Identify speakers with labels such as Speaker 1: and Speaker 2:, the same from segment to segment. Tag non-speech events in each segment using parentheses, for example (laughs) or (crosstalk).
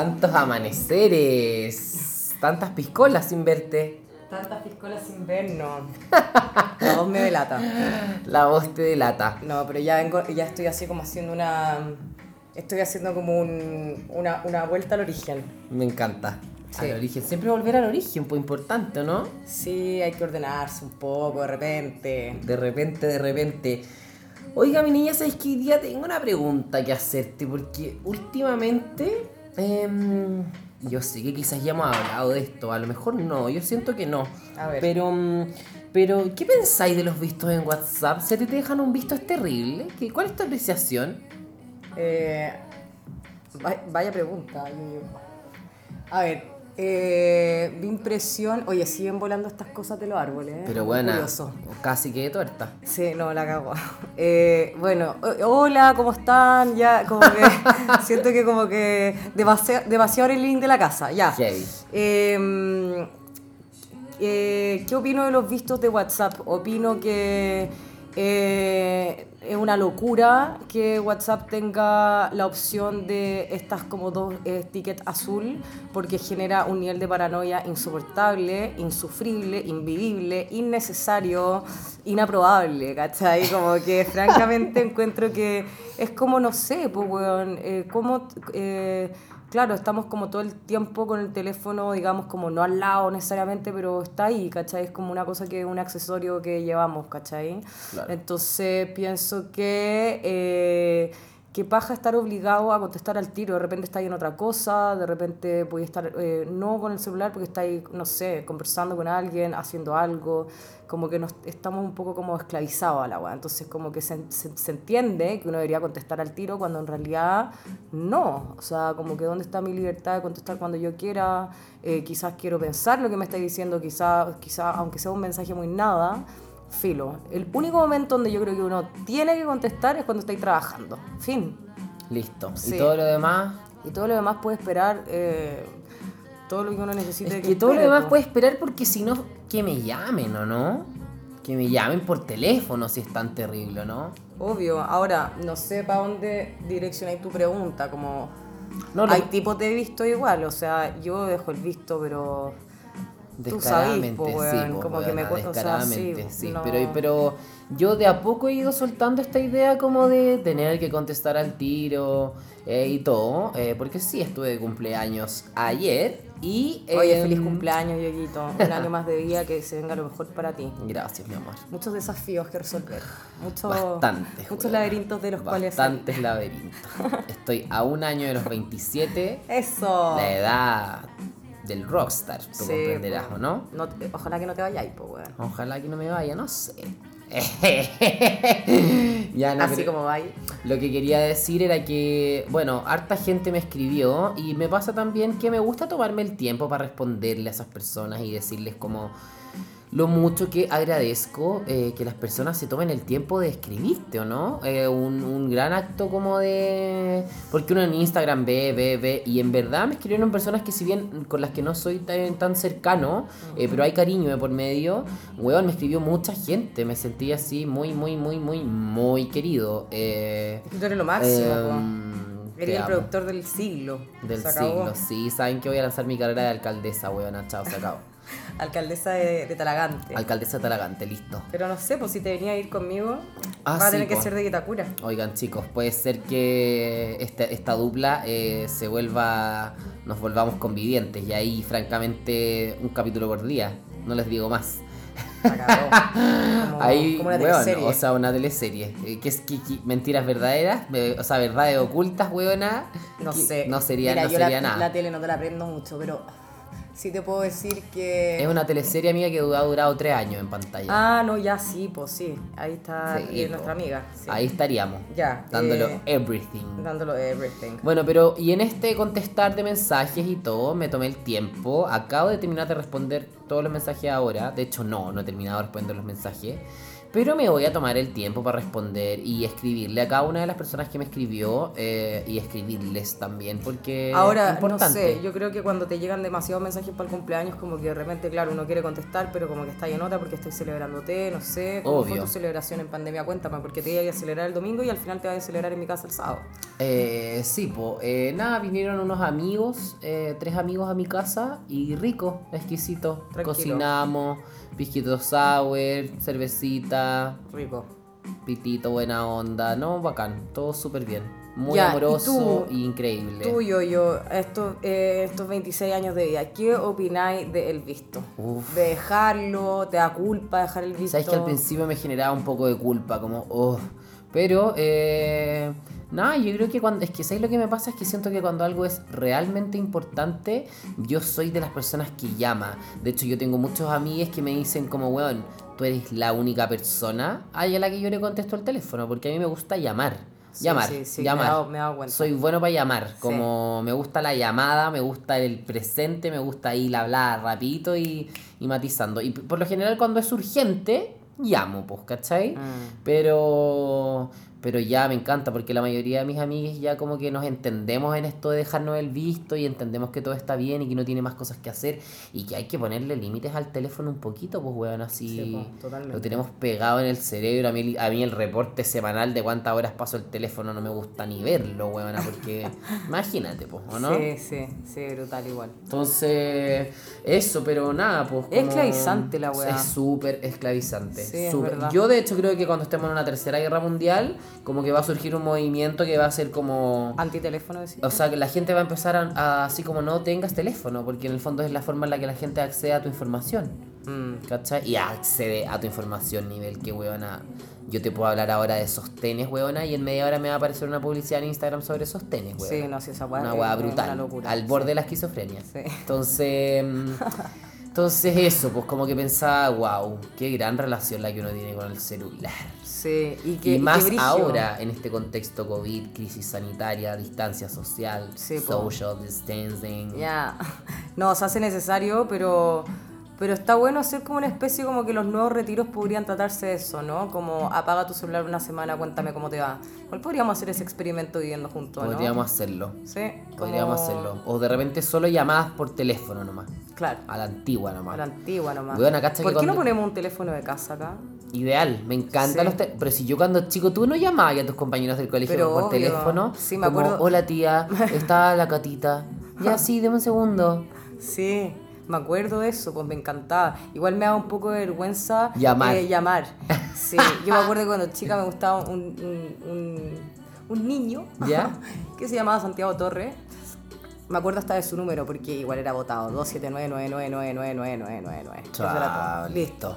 Speaker 1: tantos amaneceres, tantas piscolas sin verte.
Speaker 2: Tantas piscolas sin vernos. (laughs) La voz me delata.
Speaker 1: La voz te delata.
Speaker 2: No, pero ya vengo, ya estoy así como haciendo una. Estoy haciendo como un, una, una vuelta al origen.
Speaker 1: Me encanta.
Speaker 2: Sí.
Speaker 1: Al origen, siempre volver al origen, pues importante, ¿no?
Speaker 2: Sí, hay que ordenarse un poco de repente.
Speaker 1: De repente, de repente. Oiga, mi niña, ¿sabes que día tengo una pregunta que hacerte? Porque últimamente. Em, yo sé que quizás ya hemos hablado de esto, a lo mejor no, yo siento que no.
Speaker 2: A ver.
Speaker 1: Pero, mm, pero ¿qué pensáis de los vistos en WhatsApp? Si a ti te dejan un visto es terrible. ¿Qué- ¿Cuál es tu apreciación?
Speaker 2: Eh, va- vaya pregunta. A ver, eh, impresión. Oye, siguen volando estas cosas de los árboles. ¿eh?
Speaker 1: Pero bueno,
Speaker 2: curioso.
Speaker 1: casi que de tuerta.
Speaker 2: Sí, no, la cago. (laughs) Eh, bueno, hola, ¿cómo están? Ya, como que (laughs) siento que como que demasiado, demasiado el link de la casa, ya. Eh, eh, ¿Qué opino de los vistos de WhatsApp? Opino que eh, es una locura que WhatsApp tenga la opción de estas como dos eh, tickets azul porque genera un nivel de paranoia insoportable, insufrible, invivible, innecesario, inaprobable, ¿cachai? Como que (laughs) francamente encuentro que es como, no sé, pues, weón, eh, como... Claro, estamos como todo el tiempo con el teléfono, digamos, como no al lado necesariamente, pero está ahí, ¿cachai? Es como una cosa que un accesorio que llevamos, ¿cachai?
Speaker 1: Claro.
Speaker 2: Entonces pienso que, eh, que paja estar obligado a contestar al tiro. De repente está ahí en otra cosa, de repente puede estar eh, no con el celular porque está ahí, no sé, conversando con alguien, haciendo algo. Como que nos, estamos un poco como esclavizados a la weá. Entonces como que se, se, se entiende que uno debería contestar al tiro cuando en realidad no. O sea, como que dónde está mi libertad de contestar cuando yo quiera. Eh, quizás quiero pensar lo que me está diciendo, quizás, quizás aunque sea un mensaje muy nada filo. El único momento donde yo creo que uno tiene que contestar es cuando estáis trabajando. Fin.
Speaker 1: Listo.
Speaker 2: Sí.
Speaker 1: Y todo lo demás.
Speaker 2: Y todo lo demás puede esperar eh, todo lo que uno necesite.
Speaker 1: Es que todo lo demás puede esperar porque si no, que me llamen, ¿o no? Que me llamen por teléfono si es tan terrible, ¿no?
Speaker 2: Obvio. Ahora, no sé para dónde direccionáis tu pregunta. Como.
Speaker 1: No, lo-
Speaker 2: Hay tipos de visto igual. O sea, yo dejo el visto, pero. Tú sabes,
Speaker 1: Descaradamente,
Speaker 2: po,
Speaker 1: sí, po,
Speaker 2: como que me cu- o sea,
Speaker 1: descaradamente,
Speaker 2: sí,
Speaker 1: sí,
Speaker 2: no.
Speaker 1: pero, pero yo de a poco he ido soltando esta idea como de tener que contestar al tiro eh, y todo, eh, porque sí estuve de cumpleaños ayer y...
Speaker 2: Oye,
Speaker 1: em,
Speaker 2: feliz cumpleaños, Yoguito. Un (laughs) año más de vida que se venga lo mejor para ti.
Speaker 1: Gracias, mi amor.
Speaker 2: Muchos desafíos que resolver. Mucho,
Speaker 1: Bastantes.
Speaker 2: muchos laberintos de los cuales salir.
Speaker 1: Bastantes laberintos. (laughs) Estoy a un año de los 27,
Speaker 2: Eso.
Speaker 1: la edad del rockstar, tú
Speaker 2: Sí,
Speaker 1: comprenderás. ¿o no?
Speaker 2: No ojalá que no te vayáis, pues, weón.
Speaker 1: Ojalá que no me vaya, no sé. (laughs) ya no
Speaker 2: Así como vais.
Speaker 1: Lo que quería decir era que, bueno, harta gente me escribió y me pasa también que me gusta tomarme el tiempo para responderle a esas personas y decirles como lo mucho que agradezco eh, que las personas se tomen el tiempo de escribirte, ¿o no? Eh, un, un gran acto como de... Porque uno en Instagram ve, ve, ve y en verdad me escribieron personas que si bien con las que no soy tan, tan cercano, eh, pero hay cariño de por medio, weón, me escribió mucha gente, me sentí así muy, muy, muy, muy, muy querido. Eh,
Speaker 2: Tú eres lo máximo, Eres el productor del siglo.
Speaker 1: Del
Speaker 2: Se acabó.
Speaker 1: siglo, sí, saben que voy a lanzar mi carrera de alcaldesa, weón, chao, se acabó. (laughs)
Speaker 2: Alcaldesa de, de Talagante.
Speaker 1: Alcaldesa Talagante, listo.
Speaker 2: Pero no sé, pues si te venía a ir conmigo,
Speaker 1: Ah,
Speaker 2: va a
Speaker 1: sí,
Speaker 2: tener que ser de Itacura.
Speaker 1: Oigan chicos, puede ser que esta, esta dupla eh, se vuelva, nos volvamos convivientes y ahí francamente un capítulo por día, no les digo más. (laughs)
Speaker 2: Como,
Speaker 1: ahí,
Speaker 2: como una
Speaker 1: weón,
Speaker 2: teleserie.
Speaker 1: o sea, una teleserie. Eh, que es que, que- mentiras verdaderas, o sea, verdades ocultas, weona.
Speaker 2: no
Speaker 1: que
Speaker 2: sé.
Speaker 1: No sería,
Speaker 2: Mira,
Speaker 1: no
Speaker 2: yo
Speaker 1: sería
Speaker 2: la,
Speaker 1: nada.
Speaker 2: la tele no te la aprendo mucho, pero sí te puedo decir que...
Speaker 1: Es una teleserie amiga que ha durado tres años en pantalla.
Speaker 2: Ah, no, ya sí, pues sí. Ahí está
Speaker 1: Sí,
Speaker 2: eh, nuestra amiga. sí.
Speaker 1: Ahí estaríamos.
Speaker 2: Ya.
Speaker 1: Dándolo
Speaker 2: eh,
Speaker 1: everything.
Speaker 2: dándolo everything.
Speaker 1: Bueno, pero y en este contestar de mensajes y todo, me tomé el tiempo. Acabo de terminar de responder todos los mensajes ahora. De hecho, no, no he terminado de responder los mensajes. Pero me voy a tomar el tiempo para responder y escribirle a cada una de las personas que me escribió eh, y escribirles también, porque
Speaker 2: Ahora,
Speaker 1: es importante.
Speaker 2: no sé, yo creo que cuando te llegan demasiados mensajes para el cumpleaños, como que de repente, claro, uno quiere contestar, pero como que está en nota porque estoy celebrándote, no sé. ¿Cómo fue
Speaker 1: Obvio.
Speaker 2: tu celebración en pandemia? Cuéntame, porque te iba a celebrar el domingo y al final te vas a celebrar en mi casa el sábado.
Speaker 1: Eh, sí, po. Eh, nada, vinieron unos amigos, eh, tres amigos a mi casa y rico, exquisito.
Speaker 2: Tranquilo.
Speaker 1: Cocinamos, pisquito sour, cervecita,
Speaker 2: Rico.
Speaker 1: pitito, buena onda, no, bacán, todo súper bien. Muy
Speaker 2: Ya, ¿y
Speaker 1: amoroso
Speaker 2: tú?
Speaker 1: y increíble.
Speaker 2: Tú, yo, yo, estos, eh, estos 26 años de vida, ¿qué opináis de El Visto?
Speaker 1: Uf.
Speaker 2: De dejarlo, te da culpa dejar El Visto.
Speaker 1: Sabes que al principio me generaba un poco de culpa, como, oh. Pero, eh, nada, yo creo que cuando. Es que, ¿sabes lo que me pasa? Es que siento que cuando algo es realmente importante, yo soy de las personas que llama. De hecho, yo tengo muchos amigos que me dicen, como, weón, tú eres la única persona a la que yo le contesto el teléfono, porque a mí me gusta llamar.
Speaker 2: Sí,
Speaker 1: llamar,
Speaker 2: sí, sí,
Speaker 1: llamar.
Speaker 2: me he dado- me he dado cuenta.
Speaker 1: Soy bueno para llamar, como me gusta la llamada, me gusta el presente, me gusta ir a hablar rapidito y, y matizando. Y por lo general cuando es urgente, llamo, pues, ¿cachai?
Speaker 2: Mm.
Speaker 1: Pero, pero ya me encanta porque la mayoría de mis amigos ya como que nos entendemos en esto de dejarnos el visto y entendemos que todo está bien y que no tiene más cosas que hacer y que hay que ponerle límites al teléfono un poquito, pues, weón, así
Speaker 2: Sí, totalmente.
Speaker 1: lo tenemos pegado en el cerebro. A mí, a mí el reporte semanal de cuántas horas paso el teléfono no me gusta ni verlo, weón, porque (laughs) imagínate, pues, ¿o no?
Speaker 2: Sí, sí, sí, brutal igual.
Speaker 1: Entonces, eso, pero nada, pues.
Speaker 2: Es
Speaker 1: como-
Speaker 2: esclavizante la weá.
Speaker 1: Es súper esclavizante.
Speaker 2: Sí, es.
Speaker 1: Yo, de hecho, creo que cuando estemos en una tercera guerra mundial, como que va a surgir un movimiento que va a ser como.
Speaker 2: Antiteléfono, decís.
Speaker 1: O sea, que la gente va a empezar a, a así como no tengas teléfono, porque en el fondo es la forma en la que la gente accede a tu información.
Speaker 2: Mm.
Speaker 1: ¿Cachai? Y accede a tu información, nivel que, weona. Yo te puedo hablar ahora de sostenes, weona, y en media hora me va a aparecer una publicidad en Instagram sobre sostenes, weona.
Speaker 2: Sí, no, sí, esa weá
Speaker 1: Una weá
Speaker 2: es una
Speaker 1: brutal.
Speaker 2: locura,
Speaker 1: al
Speaker 2: sí.
Speaker 1: borde de la esquizofrenia.
Speaker 2: Sí.
Speaker 1: Entonces. (laughs) Entonces eso, pues como que pensaba, wow, qué gran relación la que uno tiene con el celular.
Speaker 2: Sí, y que
Speaker 1: y más
Speaker 2: que brigio.
Speaker 1: ahora, en este contexto COVID, crisis sanitaria, distancia social,
Speaker 2: Sí, po.
Speaker 1: social distancing.
Speaker 2: Ya. (laughs) No, se hace necesario, pero pero está bueno hacer como una especie como que los nuevos retiros podrían tratarse de eso, ¿no? Como apaga tu celular una semana, cuéntame cómo te va. ¿Cuál podríamos hacer ese experimento viviendo juntos, no?
Speaker 1: Podríamos hacerlo.
Speaker 2: Sí,
Speaker 1: Podríamos
Speaker 2: como-
Speaker 1: hacerlo. O de repente solo llamadas por teléfono nomás.
Speaker 2: Claro,
Speaker 1: A la antigua nomás.
Speaker 2: a la antigua nomás.
Speaker 1: Weona, cacha
Speaker 2: ¿Por qué no ponemos un teléfono de casa acá?
Speaker 1: Ideal, me encantan
Speaker 2: Sí.
Speaker 1: los te- Pero si yo cuando chico, tú no llamabas a tus compañeros del colegio
Speaker 2: Pero
Speaker 1: por
Speaker 2: obvio.
Speaker 1: teléfono.
Speaker 2: Sí, me
Speaker 1: como,
Speaker 2: acuerdo.
Speaker 1: Hola tía, (laughs) está la catita. Ya sí, deme un segundo.
Speaker 2: Sí, me acuerdo de eso, pues me encantaba. Igual me da un poco de vergüenza
Speaker 1: Llamar.
Speaker 2: eh, llamar. Sí, yo me acuerdo que cuando chica me gustaba un, un, un, un niño
Speaker 1: ¿Ya?
Speaker 2: que se llamaba Santiago Torre. Me acuerdo hasta de su número porque igual era votado, 27999999999. Eso era
Speaker 1: Chao,
Speaker 2: todo. Listo.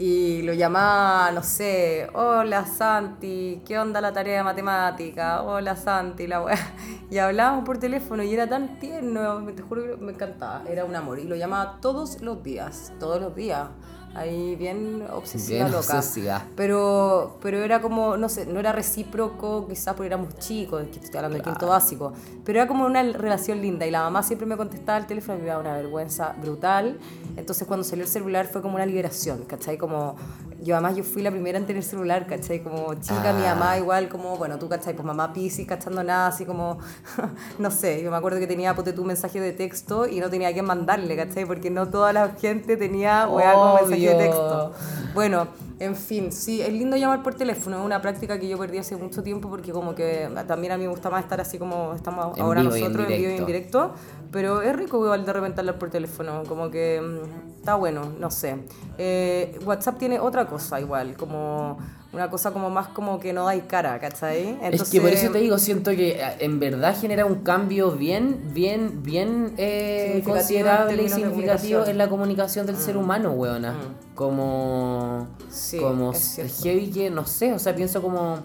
Speaker 2: Y lo llamaba, no sé, hola Santi, ¿qué onda la tarea de matemática? Hola Santi, la weá. (laughs) Y hablábamos por teléfono y era tan tierno, te juro que me encantaba, era un amor. Y lo llamaba todos los días, todos los días. Ahí bien obsesiva
Speaker 1: Bien
Speaker 2: loca.
Speaker 1: obsesiva.
Speaker 2: Pero, pero era como, no sé, no era recíproco, quizás porque éramos chicos, es que estoy hablando del quinto básico. Pero era como una relación linda y la mamá siempre me contestaba al teléfono y me daba una vergüenza brutal. Entonces cuando salió el celular fue como una liberación, ¿cachai? Como, yo además yo fui la primera en tener celular, ¿cachai? Como chica, mi
Speaker 1: Ah.
Speaker 2: mamá igual, como, bueno, tú, ¿cachai? Pues mamá piscis, cachando nada, así como, (laughs) no sé, yo me acuerdo que tenía, ponte tu mensaje de texto y no tenía que mandarle, ¿cachai? Porque no toda la gente tenía, weá, como mensaje de texto. Bueno, en fin, sí, es lindo llamar por teléfono, es una práctica que yo perdí hace mucho tiempo porque como que también a mí me gusta más estar así como estamos
Speaker 1: En
Speaker 2: ahora nosotros en vivo y en
Speaker 1: directo.
Speaker 2: directo, pero es rico igual de repente hablar por teléfono, como que mm, está bueno, no sé. Eh, WhatsApp tiene otra cosa igual, como una cosa como más como que no dais cara, ¿cachai?
Speaker 1: es que por eso te digo, siento que eh, en verdad genera un cambio bien, bien, bien eh, considerable y significativo en la comunicación del ser humano, weona.
Speaker 2: Mm.
Speaker 1: Como,
Speaker 2: Sí,
Speaker 1: como heavy que, no sé, o sea, pienso como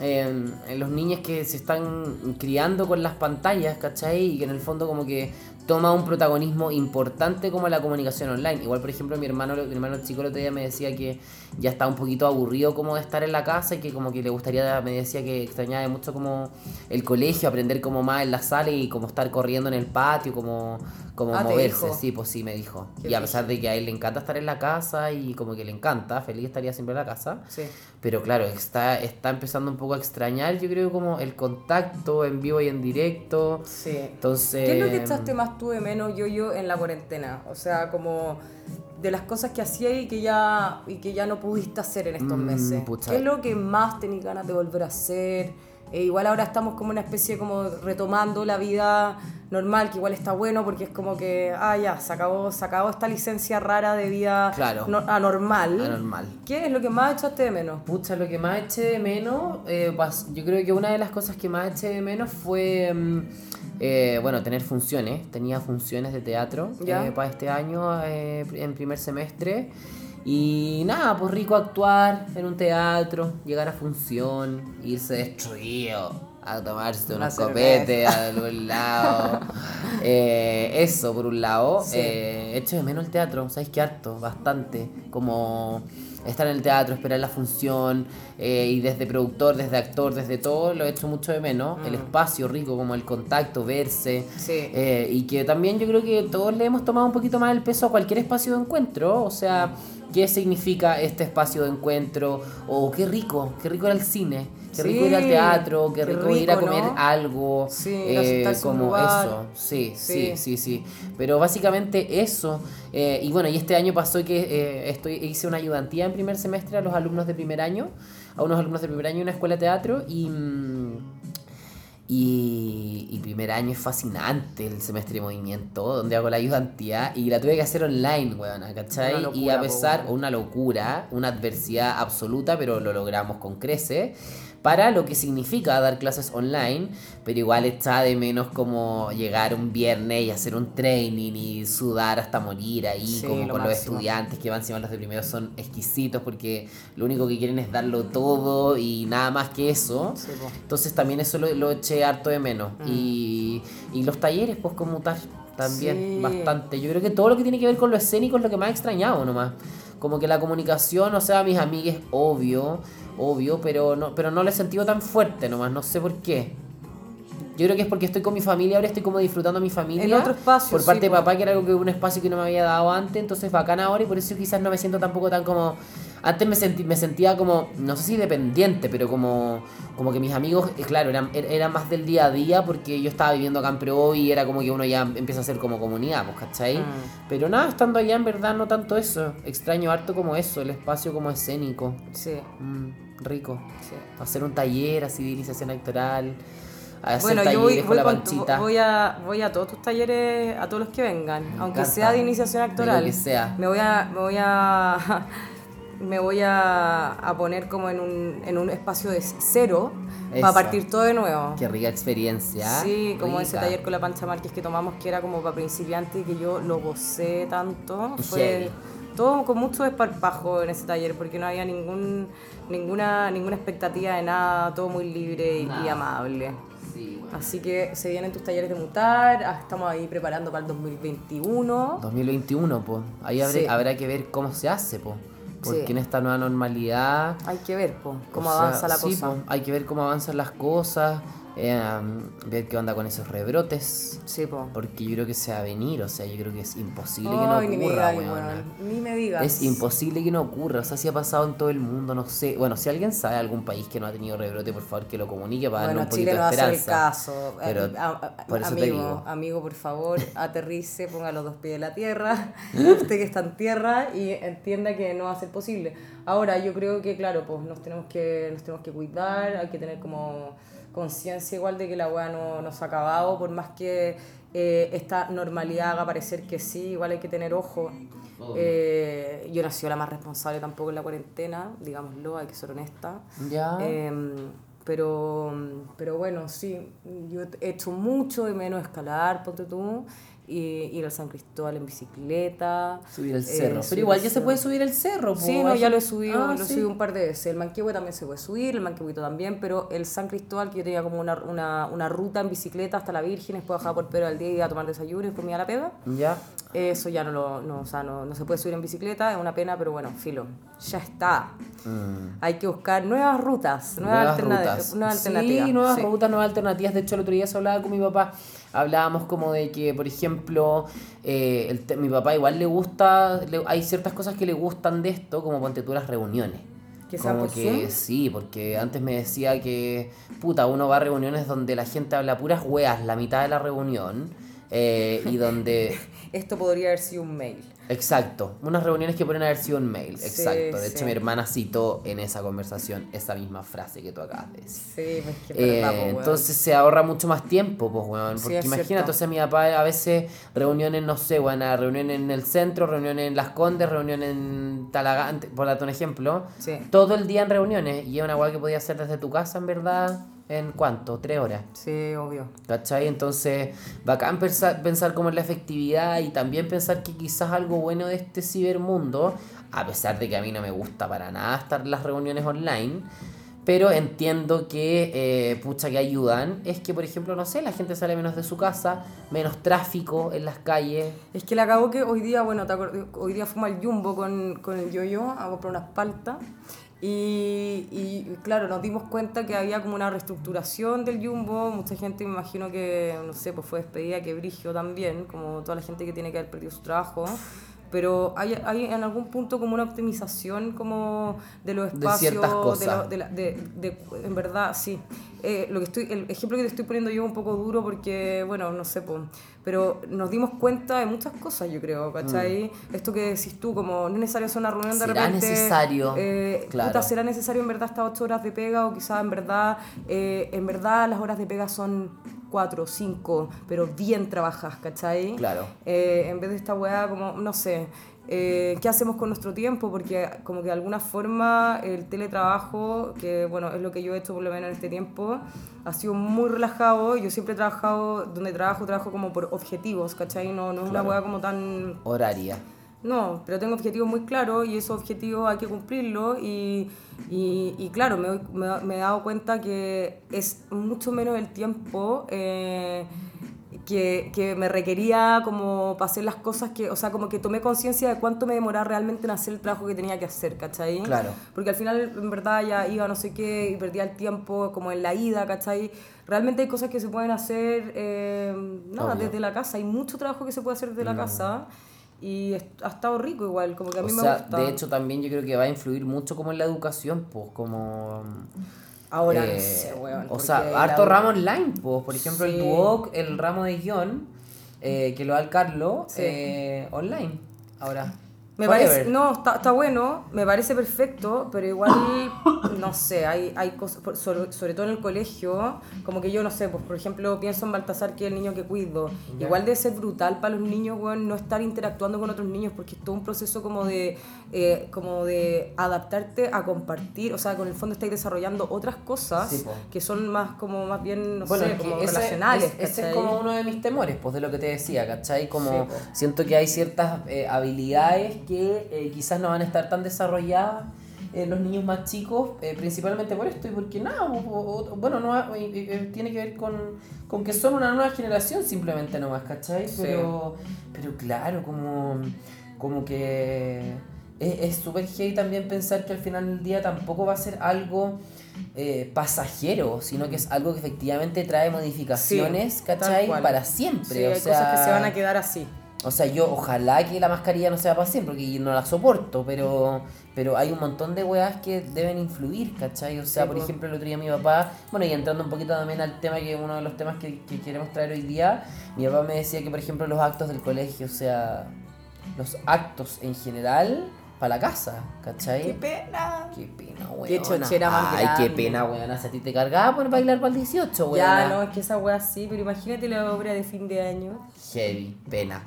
Speaker 1: en, en los niños que se están criando con las pantallas, ¿cachai? Y que en el fondo como que toma un protagonismo importante como la comunicación online. Igual, por ejemplo, mi hermano, mi hermano chico el otro día me decía que ya está un poquito aburrido como de estar en la casa y que como que le gustaría, me decía que extrañaba mucho como el colegio, aprender como más en la sala y como estar corriendo en el patio, como, como
Speaker 2: Ah, ¿te
Speaker 1: moverse. Sí, pues sí, me dijo.
Speaker 2: Qué
Speaker 1: y a pesar de que a él le encanta estar en la casa y como que le encanta, feliz estaría siempre en la casa.
Speaker 2: Sí.
Speaker 1: Pero claro, está, está empezando un poco a extrañar, yo creo, como el contacto en vivo y en directo.
Speaker 2: Sí.
Speaker 1: Entonces...
Speaker 2: ¿Qué es lo que echaste más tú de menos yo yo en la cuarentena? O sea, como de las cosas que hacía y que ya y que ya no pudiste hacer en estos
Speaker 1: Mm,
Speaker 2: meses. ¿Qué es lo que más tenías ganas de volver a hacer? Eh, igual ahora estamos como una especie como retomando la vida normal, que igual está bueno porque es como que, ah, ya, se acabó, se acabó esta licencia rara de vida
Speaker 1: Claro.
Speaker 2: no- anormal.
Speaker 1: Anormal.
Speaker 2: ¿Qué es lo que más echaste de menos?
Speaker 1: Pucha, lo que más eché de menos, eh, yo creo que una de las cosas que más eché de menos fue, mm, eh, bueno, tener funciones. Tenía funciones de teatro
Speaker 2: Ya.
Speaker 1: eh, para este año eh, en primer semestre. Y nada, pues rico actuar en un teatro, llegar a función, irse destruido a tomarse unos copetes a algún lado. (laughs) Eh, eso, por un lado.
Speaker 2: Sí.
Speaker 1: Eh, echo de menos el teatro, ¿sabes qué harto? Bastante. Como estar en el teatro, esperar la función, eh, y desde productor, desde actor, desde todo, lo he hecho mucho de menos. El espacio rico, como el contacto, verse.
Speaker 2: Mm. Sí.
Speaker 1: Eh, y que también yo creo que todos le hemos tomado un poquito más el peso a cualquier espacio de encuentro. O sea, ¿qué significa este espacio de encuentro? O qué rico, qué rico era el cine. Qué rico ir al teatro, qué
Speaker 2: qué
Speaker 1: rico, ir a comer
Speaker 2: ¿no?
Speaker 1: algo.
Speaker 2: Sí,
Speaker 1: eh, como
Speaker 2: lugar.
Speaker 1: eso. Sí, sí,
Speaker 2: Sí.
Speaker 1: sí, sí. Pero básicamente eso. eh, y bueno, y este año pasó que eh, estoy, hice una ayudantía en primer semestre a los alumnos de primer año, a unos alumnos de primer año en una escuela de teatro y... mm, y, y primer año es fascinante el semestre de movimiento, donde hago la ayudantía y la tuve que hacer online, weona, ¿cachai?
Speaker 2: Una
Speaker 1: y
Speaker 2: locura,
Speaker 1: a pesar, una locura, una adversidad absoluta, pero lo logramos con crece, para lo que significa dar clases online, pero igual está de menos como llegar un viernes y hacer un training y sudar hasta morir ahí,
Speaker 2: Sí,
Speaker 1: como
Speaker 2: lo
Speaker 1: con los estudiantes que van encima los de primero son exquisitos porque lo único que quieren es darlo todo y nada más que eso.
Speaker 2: Sí.
Speaker 1: Entonces también eso lo, lo eché harto de menos. Y, y los talleres, pues conmutar también
Speaker 2: Sí.
Speaker 1: bastante. Yo creo que todo lo que tiene que ver con lo escénico es lo que más he extrañado nomás. Como que la comunicación, o sea, mis amigues, obvio, obvio, pero no, pero no he sentido tan fuerte nomás, no sé por qué. Yo creo que es porque estoy con mi familia, ahora estoy como disfrutando mi familia.
Speaker 2: En otro espacio,
Speaker 1: Por
Speaker 2: sí,
Speaker 1: parte de papá, que era algo que un espacio que no me había dado antes, entonces bacán ahora y por eso quizás no me siento tampoco tan como... Antes me, sentí, me sentía como, no sé si dependiente, pero como, como que mis amigos, eh, claro, eran, er- eran más del día a día porque yo estaba viviendo acá en Pro y era como que uno ya empieza a ser como comunidad, pues, ¿cachai?
Speaker 2: Mm.
Speaker 1: Pero nada, estando allá en verdad no tanto eso. Extraño harto como eso, el espacio como escénico.
Speaker 2: Sí,
Speaker 1: Mm, rico.
Speaker 2: sí.
Speaker 1: Hacer un taller así de iniciación actoral. Hacer
Speaker 2: Bueno, yo voy, voy, con-
Speaker 1: panchita.
Speaker 2: voy a, voy a todos tus talleres, a todos los que vengan, aunque
Speaker 1: encanta.
Speaker 2: sea de iniciación
Speaker 1: De lo
Speaker 2: actoral.
Speaker 1: que sea.
Speaker 2: Me voy a, me voy a, me voy a, a poner como en un, en un espacio de cero
Speaker 1: Eso.
Speaker 2: para partir todo de nuevo.
Speaker 1: Qué rica experiencia.
Speaker 2: Sí, como ese
Speaker 1: rica.
Speaker 2: taller con la Pancha Márquez que tomamos que era como para principiantes y que yo lo gocé tanto. Fue todo con mucho desparpajo en ese taller porque no había ningún, ninguna, ninguna expectativa de nada, todo muy libre y, amable. Así que se vienen tus talleres de mutar, ah, estamos ahí preparando para el 2021.
Speaker 1: 2021, pues. Ahí habrá,
Speaker 2: Sí.
Speaker 1: habrá que ver cómo se hace, pues. Porque
Speaker 2: Sí.
Speaker 1: en esta nueva normalidad.
Speaker 2: Hay que ver po, cómo
Speaker 1: sea,
Speaker 2: avanza la
Speaker 1: sí,
Speaker 2: cosa.
Speaker 1: po, hay que ver cómo avanzan las cosas. Eh, ver qué onda con esos rebrotes.
Speaker 2: Sí, po.
Speaker 1: Porque yo creo que se va a venir, o sea, yo creo que es imposible que
Speaker 2: Ay,
Speaker 1: no
Speaker 2: ni me
Speaker 1: ocurra,
Speaker 2: digas, Ni me digas.
Speaker 1: Es imposible que no ocurra, o sea, si ha pasado en todo el mundo, no sé. Bueno, si alguien sabe de algún país que no ha tenido rebrote, por favor que lo comunique para
Speaker 2: Bueno,
Speaker 1: darle un poquito
Speaker 2: Chile
Speaker 1: de
Speaker 2: no va a hacer el caso.
Speaker 1: Pero
Speaker 2: a- a-
Speaker 1: por eso te
Speaker 2: amigo,
Speaker 1: digo.
Speaker 2: amigo, por favor, (laughs) aterrice, ponga los dos pies en la tierra, (laughs) usted que está en tierra y entienda que no va a ser posible. Ahora, yo creo que, claro, pues nos tenemos que, nos tenemos que cuidar, hay que tener como conciencia igual de que la weá no, no se ha acabado, por más que eh, esta normalidad haga parecer que sí, igual hay que tener ojo. Eh, yo no he sido la más responsable tampoco en la cuarentena, digámoslo, hay que ser honesta.
Speaker 1: Ya.
Speaker 2: Em, pero, pero bueno, sí, yo he hecho mucho de menos escalar, ponte tú, i- ir al San Cristóbal en bicicleta.
Speaker 1: Subir el
Speaker 2: eh,
Speaker 1: cerro. Pero igual ya se puede subir el cerro. po.
Speaker 2: Sí, no, ya lo he subido,
Speaker 1: Ah,
Speaker 2: lo he
Speaker 1: sí.
Speaker 2: subido un par de veces. El Manquehue también se puede subir, el Manquehuito también, pero el San Cristóbal, que yo tenía como una, una, una ruta en bicicleta hasta la Virgen, después bajaba por Pedro al día y iba a tomar desayuno y comía la pega.
Speaker 1: Ya.
Speaker 2: Eso ya no lo, no, o sea, no, no se puede subir en bicicleta, es una pena, pero bueno, filo, ya está.
Speaker 1: Mm.
Speaker 2: Hay que buscar nuevas rutas, nuevas, alternativas.
Speaker 1: Sí, nuevas
Speaker 2: Sí.
Speaker 1: rutas, nuevas alternativas. De hecho, el otro día se hablaba con mi papá. Hablábamos como de que, por ejemplo, eh, el mi papá igual le gusta, le- hay ciertas cosas que le gustan de esto, como ponte tú las reuniones.
Speaker 2: ¿Que
Speaker 1: como que sí, porque antes me decía que, puta, uno va a reuniones donde la gente habla puras weas la mitad de la reunión. eh, y donde (laughs)
Speaker 2: Esto podría haber sido un mail.
Speaker 1: Exacto, unas reuniones que pueden haber sido en mail,
Speaker 2: Sí,
Speaker 1: exacto. De
Speaker 2: sí.
Speaker 1: hecho, mi hermana citó en esa conversación esa misma frase que tú acabas de decir.
Speaker 2: Sí, pues que
Speaker 1: Eh,
Speaker 2: verdad,
Speaker 1: entonces se ahorra mucho más tiempo, pues, weón. Porque imagínate, o sea, mi papá a veces reuniones, no sé, weón, a reunión en el centro, reunión en Las Condes, reunión en Talagante, por darte un ejemplo.
Speaker 2: Sí.
Speaker 1: Todo el día en reuniones. Y es una weá que podía hacer desde tu casa, en verdad, ¿en cuánto? ¿Tres horas?
Speaker 2: Sí, obvio.
Speaker 1: ¿Cachai? Entonces, bacán pensar, pensar como en la efectividad y también pensar que quizás algo bueno de este cibermundo, a pesar de que a mí no me gusta para nada estar en las reuniones online, pero entiendo que, eh, pucha, que ayudan, es que, por ejemplo, no sé, la gente sale menos de su casa, menos tráfico en las calles.
Speaker 2: Es que la acabó que hoy día, bueno, te hoy día fuimos al Jumbo con, con el yo-yo a comprar unas paltas. Y, y claro, nos dimos cuenta que había como una reestructuración del Jumbo. Mucha gente, me imagino que, no sé, pues fue despedida, que Brigio también, como toda la gente que tiene que haber perdido su trabajo. Pero hay, hay en algún punto como una optimización como de los
Speaker 1: De
Speaker 2: espacios,
Speaker 1: ciertas cosas.
Speaker 2: lo- de la- de- de- en verdad, sí. Eh, lo que estoy, el ejemplo que te estoy poniendo yo es un poco duro porque, bueno, no sé, po, pero nos dimos cuenta de muchas cosas, yo creo, ¿cachai? Esto que decís tú, como no es necesario hacer una reunión de
Speaker 1: Mm. Será
Speaker 2: repente.
Speaker 1: necesario,
Speaker 2: eh,
Speaker 1: claro.
Speaker 2: puta, será necesario en verdad estas ocho horas de pega o quizás en verdad, eh, en verdad las horas de pega son cuatro, cinco, pero bien trabajas, ¿cachai?
Speaker 1: Claro.
Speaker 2: Eh, en vez de esta weá, como, no sé, eh, ¿qué hacemos con nuestro tiempo? Porque como que de alguna forma el teletrabajo, que bueno, es lo que yo he hecho por lo menos en este tiempo, ha sido muy relajado. Yo siempre he trabajado, donde trabajo, trabajo como por objetivos, ¿cachai? No, no es una
Speaker 1: Claro.
Speaker 2: weá como tan...
Speaker 1: Horaria.
Speaker 2: No, pero tengo objetivos muy claros y esos objetivos hay que cumplirlos y, y, y claro, me, doy- me, me he dado cuenta que es mucho menos el tiempo eh, que, que me requería como para hacer las cosas que, o sea, como que tomé conciencia de cuánto me demoraba realmente en hacer el trabajo que tenía que hacer, ¿cachai?
Speaker 1: Claro.
Speaker 2: Porque al final, en verdad, ya iba no sé qué y perdía el tiempo como en la ida, ¿cachai? Realmente hay cosas que se pueden hacer, eh, nada,
Speaker 1: Obvio.
Speaker 2: desde la casa. Hay mucho trabajo que se puede hacer desde la casa y ha estado rico igual, como que a mí
Speaker 1: o
Speaker 2: me
Speaker 1: sea,
Speaker 2: gusta.
Speaker 1: de hecho también yo creo que va a influir mucho como en la educación, pues como...
Speaker 2: Ahora
Speaker 1: Eh,
Speaker 2: no sé, weón.
Speaker 1: O sea, harto ramo online, pues. Por ejemplo, el. Duoc, el ramo de guion, eh, que lo da el Carlos,
Speaker 2: Sí.
Speaker 1: eh, online. Ahora.
Speaker 2: Me
Speaker 1: Forever.
Speaker 2: parece, no, está, está bueno, me parece perfecto, pero igual, no sé, hay, hay cosas, sobre, sobre todo en el colegio, como que yo no sé, pues por ejemplo, pienso en Baltasar, que es el niño que cuido.
Speaker 1: Ya.
Speaker 2: Igual debe ser brutal para los niños, weón, no estar interactuando con otros niños, porque es todo un proceso como de, eh, como de adaptarte a compartir, o sea, con el fondo estáis desarrollando otras cosas
Speaker 1: Sí, po.
Speaker 2: que son más, como más bien, no
Speaker 1: Bueno,
Speaker 2: sé, como
Speaker 1: ese,
Speaker 2: relacionales.
Speaker 1: es- ese es como uno de mis temores, pues de lo que te decía, ¿cachai? Como
Speaker 2: Sí, po.
Speaker 1: siento que hay ciertas eh, habilidades que eh, quizás no van a estar tan desarrolladas en los niños más chicos, eh, principalmente por esto y porque nada, o- o- o- bueno, no, eh, eh, tiene que ver con, con que son una nueva generación simplemente nomás, ¿cachai?
Speaker 2: Sí.
Speaker 1: Pero, pero claro, como, como que es súper heavy también pensar que al final del día tampoco va a ser algo eh, pasajero, sino que es algo que efectivamente trae modificaciones,
Speaker 2: Sí,
Speaker 1: ¿cachai? Para siempre.
Speaker 2: Sí,
Speaker 1: o
Speaker 2: hay
Speaker 1: sea,
Speaker 2: cosas que se van a quedar así.
Speaker 1: O sea, yo ojalá que la mascarilla no sea para siempre, porque yo no la soporto, pero, pero hay un montón de weas que deben influir, ¿cachai? O sea,
Speaker 2: Sí,
Speaker 1: por
Speaker 2: po.
Speaker 1: ejemplo, el otro día mi papá, bueno, y entrando un poquito también al tema que uno de los temas que, que queremos traer hoy día, mi papá me decía que, por ejemplo, los actos del colegio, o sea, los actos en general, para la casa, ¿cachai?
Speaker 2: ¡Qué pena!
Speaker 1: Qué pena, weón.
Speaker 2: Qué chochera más
Speaker 1: Ay, qué pena, weón. Si a ti te cargaba por bailar para el 18, weón.
Speaker 2: Ya, no, es que esa wea sí, pero imagínate la obra de fin de año.
Speaker 1: Heavy, pena,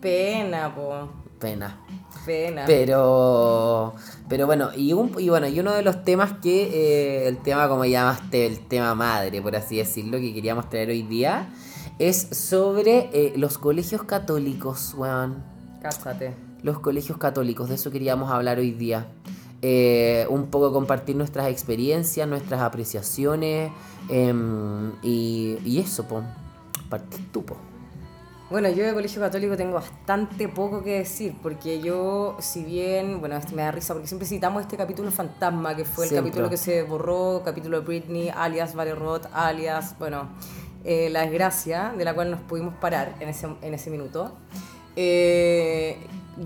Speaker 2: Pena, po.
Speaker 1: pena.
Speaker 2: Pena.
Speaker 1: Pero, pero bueno, y, un, y bueno, y uno de los temas que, eh, el tema como llamaste, el tema madre, por así decirlo, que queríamos traer hoy día, Es sobre eh, los colegios católicos, weón.
Speaker 2: Cásate.
Speaker 1: Los colegios católicos, de eso queríamos hablar hoy día. Eh, un poco compartir nuestras experiencias, nuestras apreciaciones em, y, y eso, po. Partís tú, po.
Speaker 2: Bueno, yo de colegio católico tengo bastante poco que decir, porque yo, si bien, bueno, este me da risa, porque siempre citamos este capítulo fantasma, que fue el
Speaker 1: Siempre.
Speaker 2: capítulo que se borró, capítulo de Britney, alias Vale Roth, alias, bueno, eh, la desgracia de la cual nos pudimos parar en ese, en ese minuto. Eh,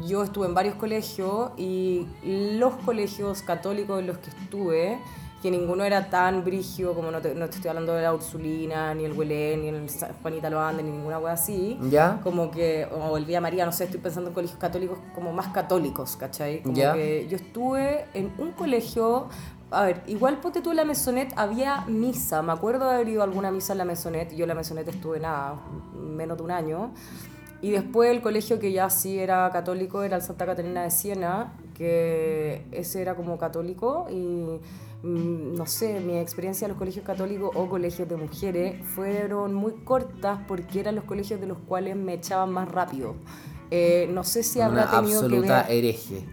Speaker 2: yo estuve en varios colegios y los colegios católicos en los que estuve, que ninguno era tan brigio como no te, no te estoy hablando de la Ursulina, ni el Huelén, ni el Juanita Loande, ni ninguna wea así.
Speaker 1: ¿Ya?
Speaker 2: Como que, o el Vía María, no sé, estoy pensando en colegios católicos como más católicos, ¿cachai? Como
Speaker 1: Ya.
Speaker 2: que yo estuve en un colegio, a ver, igual ponte tú en la Mesonet, había misa, me acuerdo de haber ido a alguna misa en la Mesonet, yo en la Mesonet estuve nada, menos de un año. Y después el colegio que ya sí era católico era el Santa Catarina de Siena, que ese era como católico y mm, no sé, mi experiencia en los colegios católicos o colegios de mujeres fueron muy cortas porque eran los colegios de los cuales me echaban más rápido. Eh, no sé si habrá
Speaker 1: Una
Speaker 2: tenido que
Speaker 1: absoluta
Speaker 2: ver...
Speaker 1: hereje.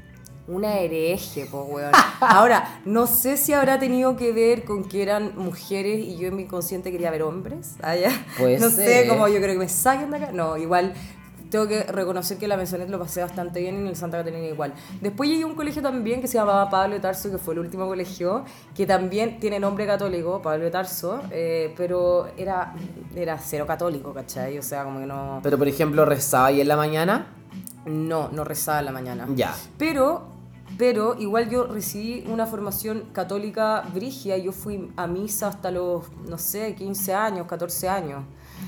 Speaker 2: Una hereje, po, weón. Ahora, no sé si habrá tenido que ver con que eran mujeres y yo en mi consciente quería ver hombres. Ah, ya.
Speaker 1: Puede
Speaker 2: no sé, como yo creo que me saquen de acá. No, igual tengo que reconocer que la Mesonet lo pasé bastante bien y en el Santa Catarina igual. Después llegué a un colegio también que se llamaba Pablo de Tarso, que fue el último colegio, que también tiene nombre católico, Pablo de Tarso, eh, pero era, era cero católico, ¿cachai? O sea, como que no...
Speaker 1: Pero por ejemplo, rezaba ahí en la mañana.
Speaker 2: No, no rezaba en la mañana.
Speaker 1: Ya.
Speaker 2: Pero, pero igual yo recibí una formación católica brigia. Yo fui a misa hasta los, no sé, 15 años, 14 años.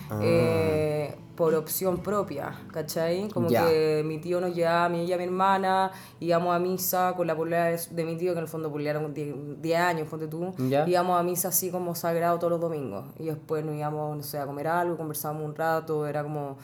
Speaker 1: Ah.
Speaker 2: eh, por opción propia, ¿cachai? Como que mi tío nos llevaba, a mí y a mi hermana, íbamos a misa con la polera de, mi tío, que en el fondo pelearon 10 10 años, ponte tú. Íbamos a misa así como sagrado todos los domingos. Y después nos íbamos, no sé, a comer algo, conversábamos un rato, era como,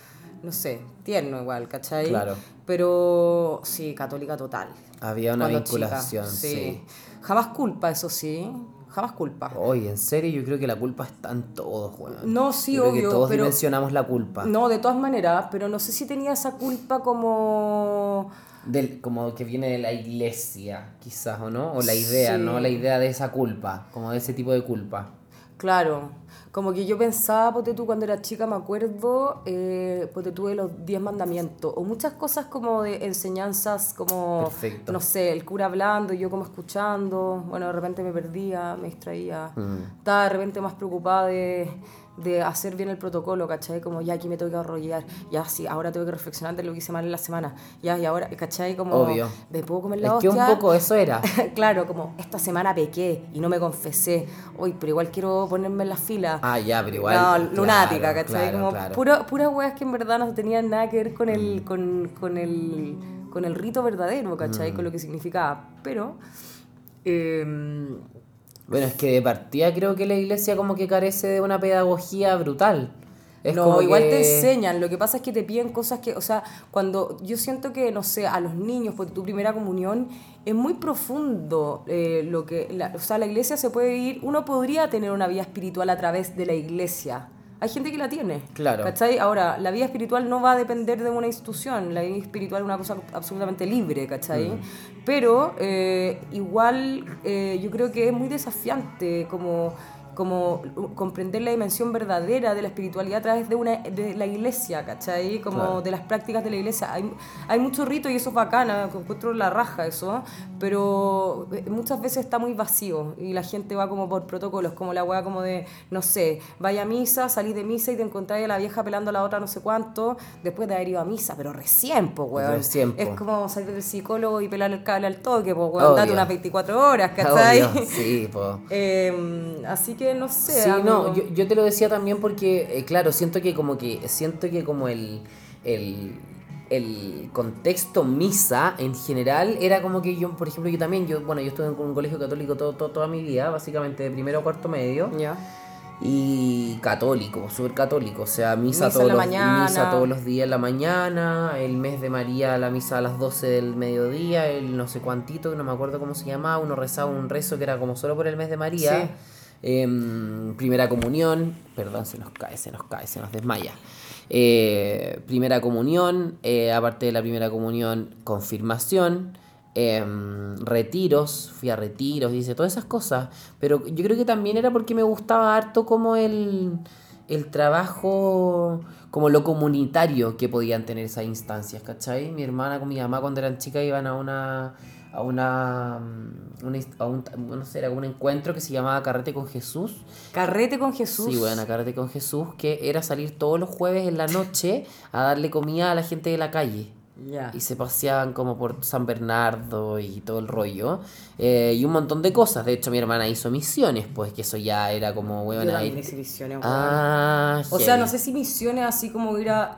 Speaker 2: no sé, tierno igual, ¿cachai?
Speaker 1: Claro.
Speaker 2: Pero sí, católica total.
Speaker 1: Había una
Speaker 2: Cuando
Speaker 1: vinculación, sí.
Speaker 2: Jamás culpa, eso sí. Jamás culpa.
Speaker 1: Oye, en serio, yo creo que la culpa está en todos, weón.
Speaker 2: No, sí,
Speaker 1: Yo creo
Speaker 2: obvio,
Speaker 1: que todos
Speaker 2: pero-
Speaker 1: dimensionamos la culpa.
Speaker 2: No, de todas maneras, pero no sé si tenía esa culpa como...
Speaker 1: Del, como que viene de la iglesia, quizás, ¿o no? O la idea,
Speaker 2: Sí.
Speaker 1: ¿no? La idea de esa culpa, como de ese tipo de culpa.
Speaker 2: Claro, como que yo pensaba, ponte tú, cuando era chica, me acuerdo, eh, ponte tú de los diez mandamientos, o muchas cosas como de enseñanzas, como,
Speaker 1: Perfecto.
Speaker 2: no sé, el cura hablando, yo como escuchando, bueno, de repente me perdía, me distraía,
Speaker 1: Mm.
Speaker 2: estaba de repente más preocupada de, de hacer bien el protocolo, ¿cachai? Como ya aquí me tengo que arrollar, ya sí, ahora tengo que reflexionar de lo que hice mal en la semana, ya, y ahora, ¿cachai? Como,
Speaker 1: Obvio.
Speaker 2: ¿me puedo comer
Speaker 1: Es
Speaker 2: la
Speaker 1: que un
Speaker 2: hostia?
Speaker 1: poco eso era. (laughs)
Speaker 2: claro, como esta semana pequé y no me confesé. Uy, pero igual quiero ponerme en la fila.
Speaker 1: Ah, ya, pero igual.
Speaker 2: no,
Speaker 1: claro,
Speaker 2: lunática, ¿cachai?
Speaker 1: claro,
Speaker 2: como
Speaker 1: claro. Mm.
Speaker 2: pura- puras weas que en verdad no tenían nada que ver con el, con, con el, con el rito verdadero, ¿cachai?
Speaker 1: Mm.
Speaker 2: Con lo que significaba. Pero. em,
Speaker 1: Bueno, es que de partida creo que la iglesia como que carece de una pedagogía brutal. Es
Speaker 2: no,
Speaker 1: como
Speaker 2: igual
Speaker 1: que-
Speaker 2: te enseñan. Lo que pasa es que te piden cosas que, o sea, cuando yo siento que, no sé, a los niños, por tu primera comunión, es muy profundo eh, lo que, la- o sea, la iglesia se puede ir, uno podría tener una vida espiritual a través de la iglesia. Hay gente que la tiene.
Speaker 1: Claro.
Speaker 2: ¿Cachai? Ahora, la vida espiritual no va a depender de una institución. La vida espiritual es una cosa absolutamente libre, ¿cachai?
Speaker 1: Mm.
Speaker 2: Pero eh, igual eh, yo creo que es muy desafiante como como comprender la dimensión verdadera de la espiritualidad a través de una de la iglesia, ¿cachai? Como
Speaker 1: Claro.
Speaker 2: de las prácticas de la iglesia. Hay, hay mucho rito y eso es bacana, encuentro la raja eso, pero eh, muchas veces está muy vacío y la gente va como por protocolos, como la weá como de, no sé, vaya a misa, salís de misa y te encontráis a la vieja pelando a la otra no sé cuánto, después de haber ido a misa, pero recién, po, weón.
Speaker 1: Recién, po.
Speaker 2: Es como salir del psicólogo y pelar el cable al toque, po, weón. Date unas 24 horas, ¿cachai?
Speaker 1: Obvio, sí, po. (laughs)
Speaker 2: Eh, así que no sé.
Speaker 1: Sí, no,
Speaker 2: amigo.
Speaker 1: yo, yo te lo decía también porque, eh, claro, siento que como que, siento que como el, el, el contexto misa en general era como que yo, por ejemplo, yo también, yo, bueno, yo estuve en un colegio católico todo, todo- toda mi vida, básicamente de primero a cuarto medio,
Speaker 2: Ya.
Speaker 1: y católico, súper católico, o sea, misa,
Speaker 2: Misa
Speaker 1: todos los,
Speaker 2: mañana.
Speaker 1: misa todos los días en la mañana, el mes de María, la misa a las 12 del mediodía, el no sé cuantito, que no me acuerdo cómo se llamaba, uno rezaba un rezo que era como solo por el mes de María.
Speaker 2: Sí.
Speaker 1: Em, primera comunión, perdón, se nos cae, se nos cae, se nos desmaya. Eh, primera comunión, eh, aparte de la primera comunión, confirmación, em, retiros, fui a retiros, dice todas esas cosas, pero yo creo que también era porque me gustaba harto como el, el trabajo, como lo comunitario que podían tener esas instancias, ¿cachai? Mi hermana con mi mamá cuando eran chicas iban a una a una, una a un, no sé, un encuentro que se llamaba Carrete con Jesús.
Speaker 2: Carrete con Jesús.
Speaker 1: Sí, bueno, Carrete con Jesús, que era salir todos los jueves en la noche a darle comida a la gente de la calle.
Speaker 2: Ya.
Speaker 1: Y se paseaban como por San Bernardo y todo el rollo. Eh, y un montón de cosas. De hecho, mi hermana hizo misiones, pues que eso ya era como, weón, ahí.
Speaker 2: hice misiones, weón.
Speaker 1: Ah,
Speaker 2: O sea, no sé si misiones así como ir a...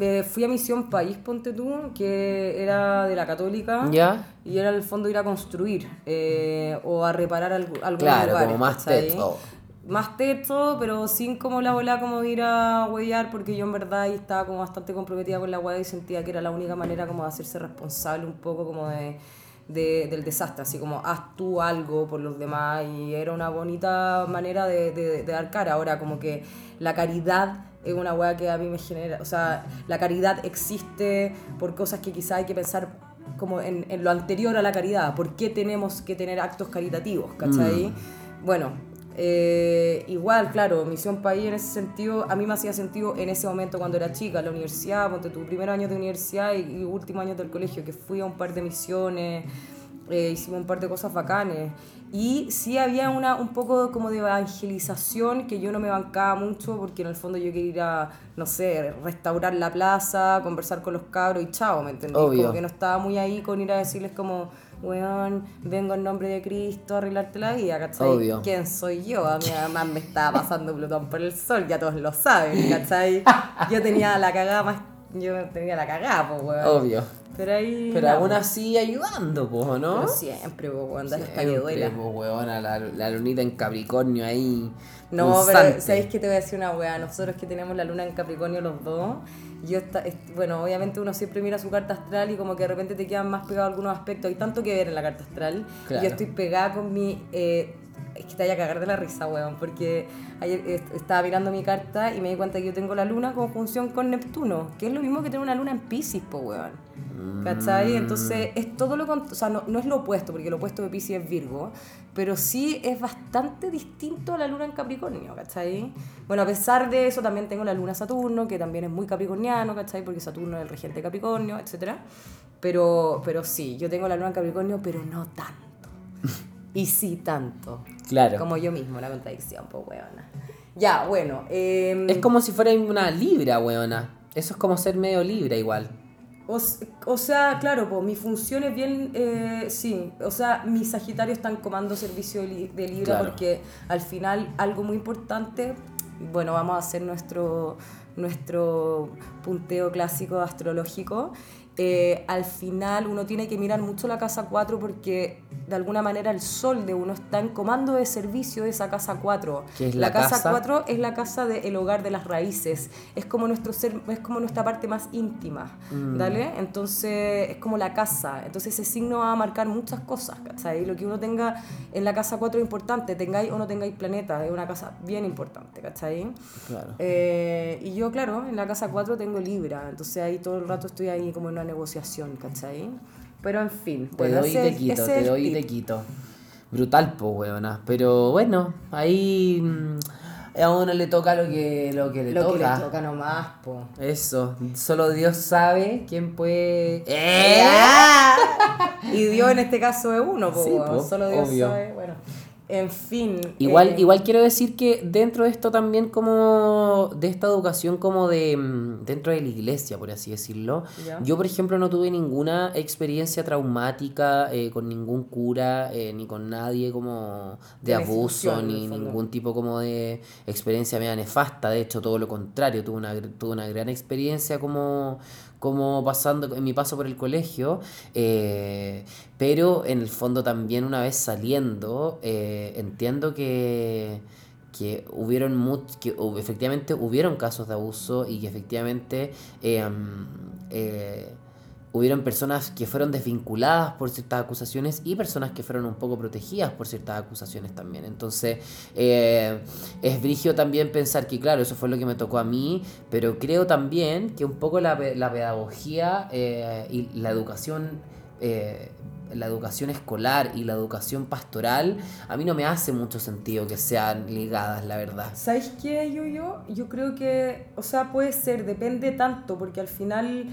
Speaker 2: eh, fui a Misión País, ponte tú, que era de la católica.
Speaker 1: ¿Ya?
Speaker 2: Y era el fondo ir a construir eh, o a reparar algu- algunos
Speaker 1: Claro,
Speaker 2: lugares,
Speaker 1: como más teto.
Speaker 2: Más teto, pero sin como la bola como de ir a huellar, porque yo en verdad ahí estaba como bastante comprometida con la hueá y sentía que era la única manera como de hacerse responsable un poco como de, de- del desastre, así como haz tú algo por los demás y era una bonita manera de, de- de dar cara. Ahora como que la caridad es una hueá que a mí me genera, o sea, la caridad existe por cosas que quizá hay que pensar como en, en lo anterior a la caridad, ¿por qué tenemos que tener actos caritativos? ¿Cachai? Bueno, eh, igual, claro, Misión País en ese sentido, a mí me hacía sentido en ese momento cuando era chica, la universidad, ponte tu primer año de universidad y, y último año del colegio, que fui a un par de misiones, eh, hicimos un par de cosas bacanes. Y sí había una, un poco como de evangelización que yo no me bancaba mucho porque en el fondo yo quería ir a, no sé, restaurar la plaza, conversar con los cabros y chao, ¿me entendés?
Speaker 1: Obvio.
Speaker 2: Como que no estaba muy ahí con ir a decirles como, weón, vengo en nombre de Cristo a arreglarte la vida, ¿cachai?
Speaker 1: Obvio.
Speaker 2: ¿Quién soy yo? A mí además me estaba pasando Plutón por el sol, ya todos lo saben, ¿cachai? (laughs) Yo tenía la cagada más... Yo tenía la cagada, pues, weón.
Speaker 1: Obvio.
Speaker 2: Pero ahí...
Speaker 1: Pero aún así ayudando, po, ¿no?
Speaker 2: Pero siempre, weón, dale hasta que duela.
Speaker 1: po, weona, la, la lunita en Capricornio ahí.
Speaker 2: No, pero ¿sabéis que te voy a decir una weá? Nosotros que tenemos la luna en Capricornio los dos, yo está, est- bueno, obviamente uno siempre mira su carta astral y como que de repente te quedan más pegados algunos aspectos. Hay tanto que ver en la carta astral. Y
Speaker 1: Claro.
Speaker 2: yo estoy pegada con mi... eh, es que te vaya a cagar de la risa, weón, porque ayer estaba mirando mi carta y me di cuenta que yo tengo la luna con conjunción con Neptuno, que es lo mismo que tener una luna en Pisces, po, weón. ¿Cachai? Entonces es todo lo o sea, no, no es lo opuesto, porque lo opuesto de Pisces es Virgo, pero sí es bastante distinto a la luna en Capricornio, ¿cachai? Bueno, a pesar de eso también tengo la luna Saturno, que también es muy capricorniano, ¿cachai? Porque Saturno es el regente Capricornio, etc. Pero, pero sí, yo tengo la luna en Capricornio, pero no tanto. Y sí tanto.
Speaker 1: Claro.
Speaker 2: Como yo mismo, la contradicción, pues, weona. Ya, bueno. eh,
Speaker 1: Es como si fuera una libra, weona. Eso es como ser medio libra igual.
Speaker 2: O, o sea, claro, pues mi función es bien, eh, sí, o sea, mis Sagitarios están comando servicio de, de Libra
Speaker 1: Claro.
Speaker 2: porque al final algo muy importante, bueno, vamos a hacer nuestro, nuestro punteo clásico astrológico. Eh, al final uno tiene que mirar mucho la casa 4 porque de alguna manera el sol de uno está en comando de servicio de esa casa 4.
Speaker 1: ¿Qué es la
Speaker 2: casa
Speaker 1: casa?
Speaker 2: 4 es la casa del hogar de las raíces, es como nuestro ser, es como nuestra parte más íntima, ¿dale? Entonces es como la casa, entonces ese signo va a marcar muchas cosas, ¿cachai? Lo que uno tenga en la casa 4 es importante, tengáis o no tengáis planeta, es una casa bien importante, ¿cachai?
Speaker 1: Claro.
Speaker 2: Eh, y yo, claro, en la casa 4 tengo Libra, entonces ahí todo el rato estoy ahí como en una negociación, ¿cachai? Pero en fin,
Speaker 1: Te doy y te quito, te doy y te quito. Brutal, po, weona. Pero bueno, ahí mm, a uno le toca lo que, lo que le
Speaker 2: Lo que
Speaker 1: toca.
Speaker 2: le toca nomás, po.
Speaker 1: Eso, solo Dios sabe quién puede.
Speaker 2: ¡Eh! (laughs) Y Dios en este caso es uno, po,
Speaker 1: Sí, po,
Speaker 2: solo Dios
Speaker 1: obvio.
Speaker 2: sabe. Bueno, en fin.
Speaker 1: Igual,
Speaker 2: eh,
Speaker 1: igual quiero decir que dentro de esto también como de esta educación como de mm, dentro de la iglesia, por así decirlo,
Speaker 2: Ya.
Speaker 1: yo por ejemplo no tuve ninguna experiencia traumática eh, con ningún cura eh, ni con nadie como de, abuso ni ningún tipo como de experiencia media nefasta, de hecho todo lo contrario, tuve una, tuve una gran experiencia como como pasando en mi paso por el colegio, eh, pero en el fondo también una vez saliendo, eh, entiendo que, que hubieron much- que efectivamente hubieron casos de abuso y que efectivamente eh, mm, eh, hubieron personas que fueron desvinculadas por ciertas acusaciones y personas que fueron un poco protegidas por ciertas acusaciones también. Entonces, eh, es brigio también pensar que, claro, eso fue lo que me tocó a mí, pero creo también que un poco la, la pedagogía eh, y la educación... Eh, la educación escolar y la educación pastoral, a mí no me hace mucho sentido que sean ligadas, la verdad.
Speaker 2: ¿Sabes qué, yo, yo? Yo creo que, o sea, puede ser, depende tanto, porque al final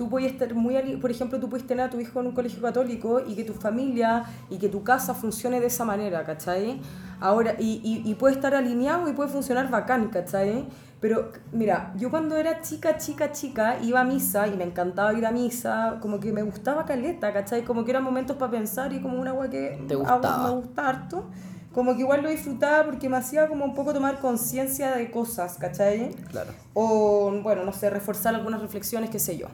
Speaker 2: tú puedes estar muy, por ejemplo, tú puedes tener a tu hijo en un colegio católico y que tu familia y que tu casa funcione de esa manera, ¿cachai? Ahora, y, y, y puede estar alineado y puede funcionar bacán, ¿cachai? Pero mira, yo cuando era chica, chica, chica, iba a misa y me encantaba ir a misa, como que me gustaba caleta, ¿cachai? Como que eran momentos para pensar y como una agua que
Speaker 1: ¿Te gustaba?
Speaker 2: me gusta harto. Como que igual lo disfrutaba porque me hacía como un poco tomar conciencia de cosas, ¿cachai?
Speaker 1: Claro.
Speaker 2: O, bueno, no sé, reforzar algunas reflexiones, qué sé yo.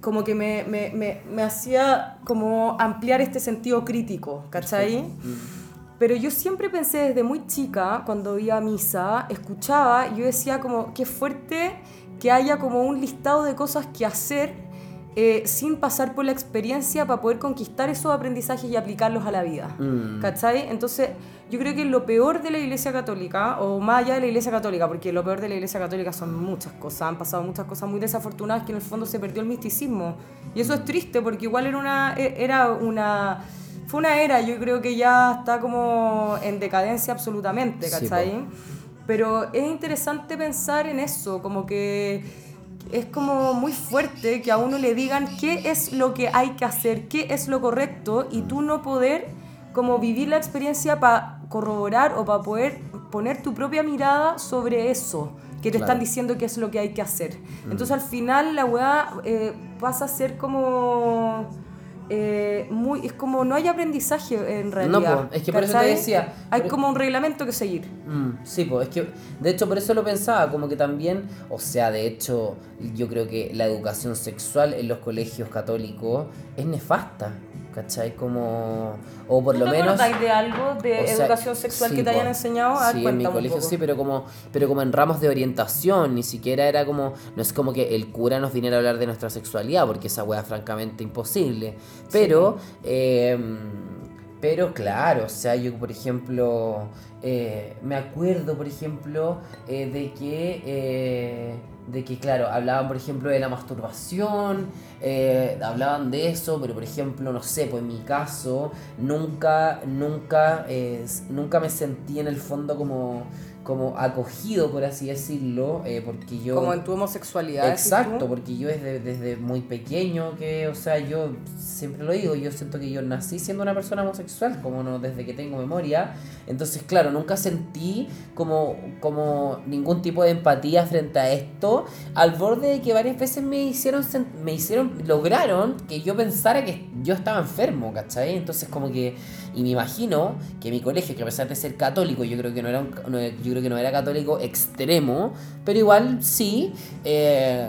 Speaker 2: Como que me, me, me, me hacía como ampliar este sentido crítico, ¿cachai? Pero yo siempre pensé desde muy chica, cuando iba a misa, escuchaba, yo decía como, qué fuerte que haya como un listado de cosas que hacer eh, sin pasar por la experiencia para poder conquistar esos aprendizajes y aplicarlos a la vida.
Speaker 1: Mm.
Speaker 2: ¿Cachai? Entonces, yo creo que lo peor de la Iglesia Católica, o más allá de la Iglesia Católica, porque lo peor de la Iglesia Católica son muchas cosas, han pasado muchas cosas muy desafortunadas que en el fondo se perdió el misticismo. Y eso es triste, porque igual era una... e- Era una fue una era, yo creo que ya está como en decadencia absolutamente,
Speaker 1: Sí,
Speaker 2: ¿cachai? Pero es interesante pensar en eso, como que es como muy fuerte que a uno le digan qué es lo que hay que hacer, qué es lo correcto y tú no poder como vivir la experiencia para corroborar o para poder poner tu propia mirada sobre eso que te
Speaker 1: Claro.
Speaker 2: están diciendo qué es lo que hay que hacer. Entonces al final la weá eh, pasa a ser como... eh, muy, es como no hay aprendizaje en realidad.
Speaker 1: po, es que por eso te decía,
Speaker 2: Hay
Speaker 1: por-
Speaker 2: como un reglamento que seguir.
Speaker 1: Mm, sí, pues es que de hecho por eso lo pensaba, como que también, o sea, de hecho yo creo que la educación sexual en los colegios católicos es nefasta, ¿cachai? Como, o por
Speaker 2: ¿Tú
Speaker 1: lo
Speaker 2: te
Speaker 1: menos...
Speaker 2: de algo de
Speaker 1: o sea,
Speaker 2: educación sexual
Speaker 1: sí,
Speaker 2: que te hayan enseñado? A ver,
Speaker 1: sí, en mi colegio sí, pero como, pero como en ramos de orientación, ni siquiera era como, no es como que el cura nos viniera a hablar de nuestra sexualidad, porque esa wea es francamente imposible. Pero, eh, pero claro, o sea, yo por ejemplo, eh, me acuerdo, por ejemplo, eh, de que, eh, de que, claro, hablaban, por ejemplo, de la masturbación, eh, hablaban de eso, pero por ejemplo, no sé, pues en mi caso, nunca, nunca, eh, nunca me sentí en el fondo como, como acogido, por así decirlo, eh, porque yo...
Speaker 2: Como en tu homosexualidad.
Speaker 1: Exacto, porque yo desde, desde muy pequeño que, o sea, yo siempre lo digo, yo siento que yo nací siendo una persona homosexual, como no desde que tengo memoria. Entonces, claro, nunca sentí como, como ningún tipo de empatía frente a esto, al borde de que varias veces me hicieron, me hicieron, lograron que yo pensara que yo estaba enfermo, ¿cachai? Entonces, como que, y me imagino que mi colegio, que a pesar de ser católico, yo creo que no era, un, no- yo creo que no era católico extremo, pero igual sí, eh,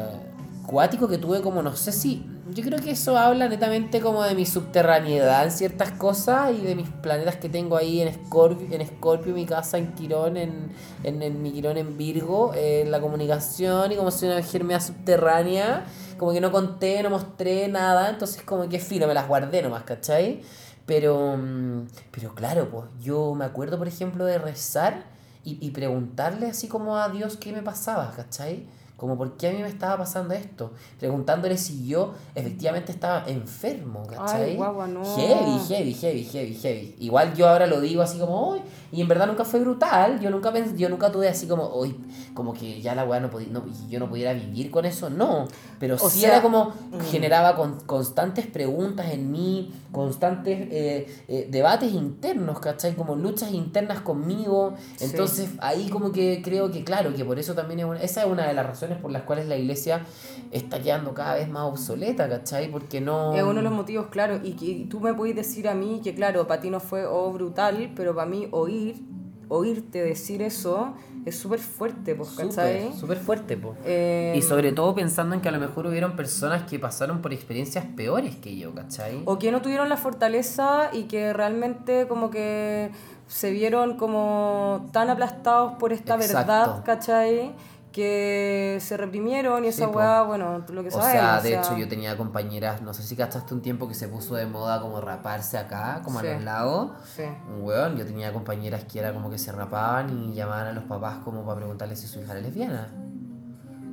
Speaker 1: cuático que tuve como, no sé si, yo creo que eso habla netamente como de mi subterraneidad en ciertas cosas y de mis planetas que tengo ahí en Scorpio, en Scorpio mi casa, en Quirón, en, en, mi Quirón en Virgo, eh, en la comunicación y como soy una enfermedad subterránea, como que no conté, no mostré nada, entonces como que filo, me las guardé nomás, ¿cachai? Pero, mm, pero claro, pues yo me acuerdo, por ejemplo, de rezar y, y preguntarle así como a Dios qué me pasaba, ¿cachai? Como por qué a mí me estaba pasando esto. Preguntándole si yo efectivamente estaba enfermo, ¿cachai?
Speaker 2: Ay, guagua, no.
Speaker 1: Heavy, heavy, heavy, heavy, heavy. Igual yo ahora lo digo así como, hoy y en verdad nunca fue brutal. Yo nunca pens- yo nunca tuve así como, hoy como que ya la weá no podía, no, yo no pudiera vivir con eso, no. Pero
Speaker 2: O
Speaker 1: sí
Speaker 2: sea,
Speaker 1: era como,
Speaker 2: mm.
Speaker 1: generaba con, constantes preguntas en mí, constantes eh, eh, debates internos, ¿cachai? Como luchas internas conmigo.
Speaker 2: Sí.
Speaker 1: Entonces ahí como que creo que claro, que por eso también es una, esa es una de las razones por las cuales la iglesia está quedando cada vez más obsoleta, ¿cachai? Porque no...
Speaker 2: Es uno de los motivos, claro, y que tú me puedes decir a mí que, claro, para ti no fue oh, brutal, pero para mí oír, oírte decir eso es súper fuerte, pues, ¿cachai?
Speaker 1: Súper, súper fuerte, po.
Speaker 2: Eh,
Speaker 1: Y sobre todo pensando en que a lo mejor hubieron personas que pasaron por experiencias peores que yo, ¿cachai?
Speaker 2: O que no tuvieron la fortaleza y que realmente como que se vieron como tan aplastados por esta
Speaker 1: Exacto.
Speaker 2: verdad, ¿cachai? Que se reprimieron y esa weá, bueno, lo que
Speaker 1: O sea,
Speaker 2: o
Speaker 1: de
Speaker 2: sea,
Speaker 1: hecho yo tenía compañeras, no sé si cachaste un tiempo que se puso de moda como raparse acá, como
Speaker 2: Sí.
Speaker 1: a los lados.
Speaker 2: Sí.
Speaker 1: Weón, yo tenía compañeras que era como que se rapaban y llamaban a los papás como para preguntarles si su hija era lesbiana.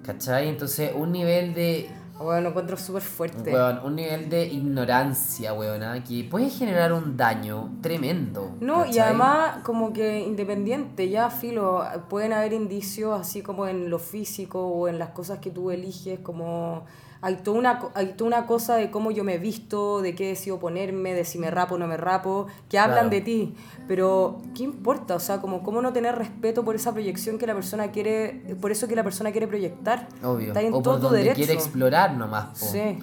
Speaker 1: ¿Cachai? Entonces, un nivel de.
Speaker 2: Bueno, lo encuentro súper fuerte.
Speaker 1: Weón, un nivel de ignorancia, weona, que puede generar un daño tremendo.
Speaker 2: No, y además como que independiente, ya filo, pueden haber indicios así como en lo físico o en las cosas que tú eliges, como hay toda una, hay toda una cosa de cómo yo me he visto, de qué decido ponerme, de si me rapo o no me rapo, que hablan
Speaker 1: Claro.
Speaker 2: de ti, pero ¿qué importa? O sea, como cómo no tener respeto por esa proyección que la persona quiere, por eso que la persona quiere proyectar.
Speaker 1: Obvio.
Speaker 2: Está en
Speaker 1: o
Speaker 2: todo
Speaker 1: por
Speaker 2: tu
Speaker 1: donde
Speaker 2: derecho.
Speaker 1: quiere explorar nomás. po.
Speaker 2: Sí.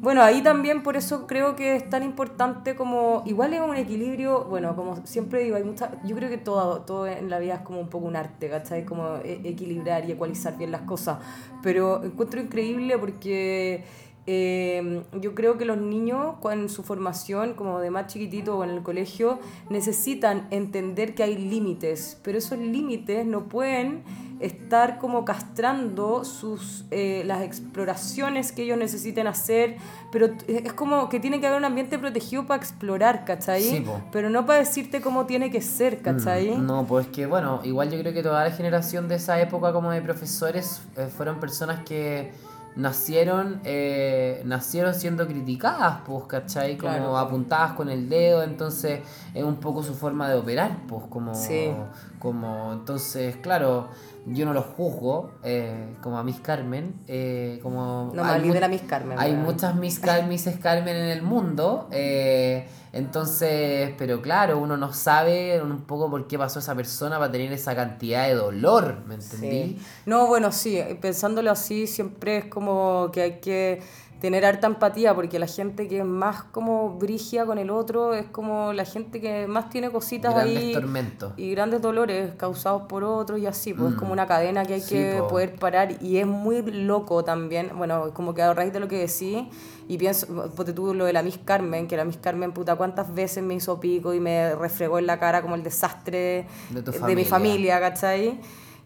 Speaker 2: Bueno, ahí también por eso creo que es tan importante como, igual es un equilibrio, bueno, como siempre digo, hay mucha, yo creo que todo, todo en la vida es como un poco un arte, ¿cachai? Como e- equilibrar y ecualizar bien las cosas. Pero encuentro increíble porque eh, yo creo que los niños con su formación, como de más chiquitito o en el colegio, necesitan entender que hay límites, pero esos límites no pueden estar como castrando sus eh, las exploraciones que ellos necesiten hacer, pero t- es como que tiene que haber un ambiente protegido para explorar, ¿cachai?
Speaker 1: Sí,
Speaker 2: pero no para decirte cómo tiene que ser, ¿cachai?
Speaker 1: Mm, No, pues que bueno, igual yo creo que toda la generación de esa época como de profesores eh, fueron personas que nacieron eh, nacieron siendo criticadas, pues, ¿cachai? Como
Speaker 2: Claro.
Speaker 1: apuntadas con el dedo, entonces es un poco su forma de operar, pues, como,
Speaker 2: Sí.
Speaker 1: como entonces, claro, yo no los juzgo, eh, como a Miss Carmen, eh, como...
Speaker 2: No
Speaker 1: hay
Speaker 2: Miss Carmen,
Speaker 1: Hay muchas Miss, Car (laughs) Misses Carmen en el mundo, eh, entonces, pero claro, uno no sabe un poco por qué pasó esa persona para tener esa cantidad de dolor, ¿me entendí?
Speaker 2: Sí. No, bueno, sí, pensándolo así, siempre es como que hay que tener harta empatía, porque la gente que es más como brigia con el otro es como la gente que más tiene cositas
Speaker 1: Grandes
Speaker 2: ahí
Speaker 1: tormentos.
Speaker 2: y grandes dolores causados por otros y así, pues es como una cadena que hay
Speaker 1: Mm. Sí,
Speaker 2: que
Speaker 1: po.
Speaker 2: poder parar y es muy loco también, bueno, como que a raíz de lo que decís y pienso, ponte tú lo de la Miss Carmen, que la Miss Carmen, puta, cuántas veces me hizo pico y me refregó en la cara como el desastre
Speaker 1: De tu
Speaker 2: mi
Speaker 1: familia.
Speaker 2: familia, ¿cachai?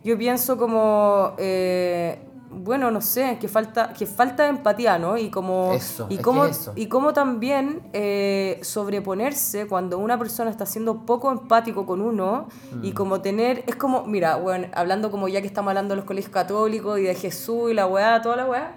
Speaker 2: Yo pienso como, eh, bueno, no sé, que falta, que falta de empatía, ¿no? Y como,
Speaker 1: Eso,
Speaker 2: y
Speaker 1: es eso.
Speaker 2: y también eh, sobreponerse cuando una persona está siendo poco empático con uno y
Speaker 1: Mm.
Speaker 2: como tener, es como, mira, bueno, hablando como ya que estamos hablando de los colegios católicos y de Jesús y la weá, toda la weá,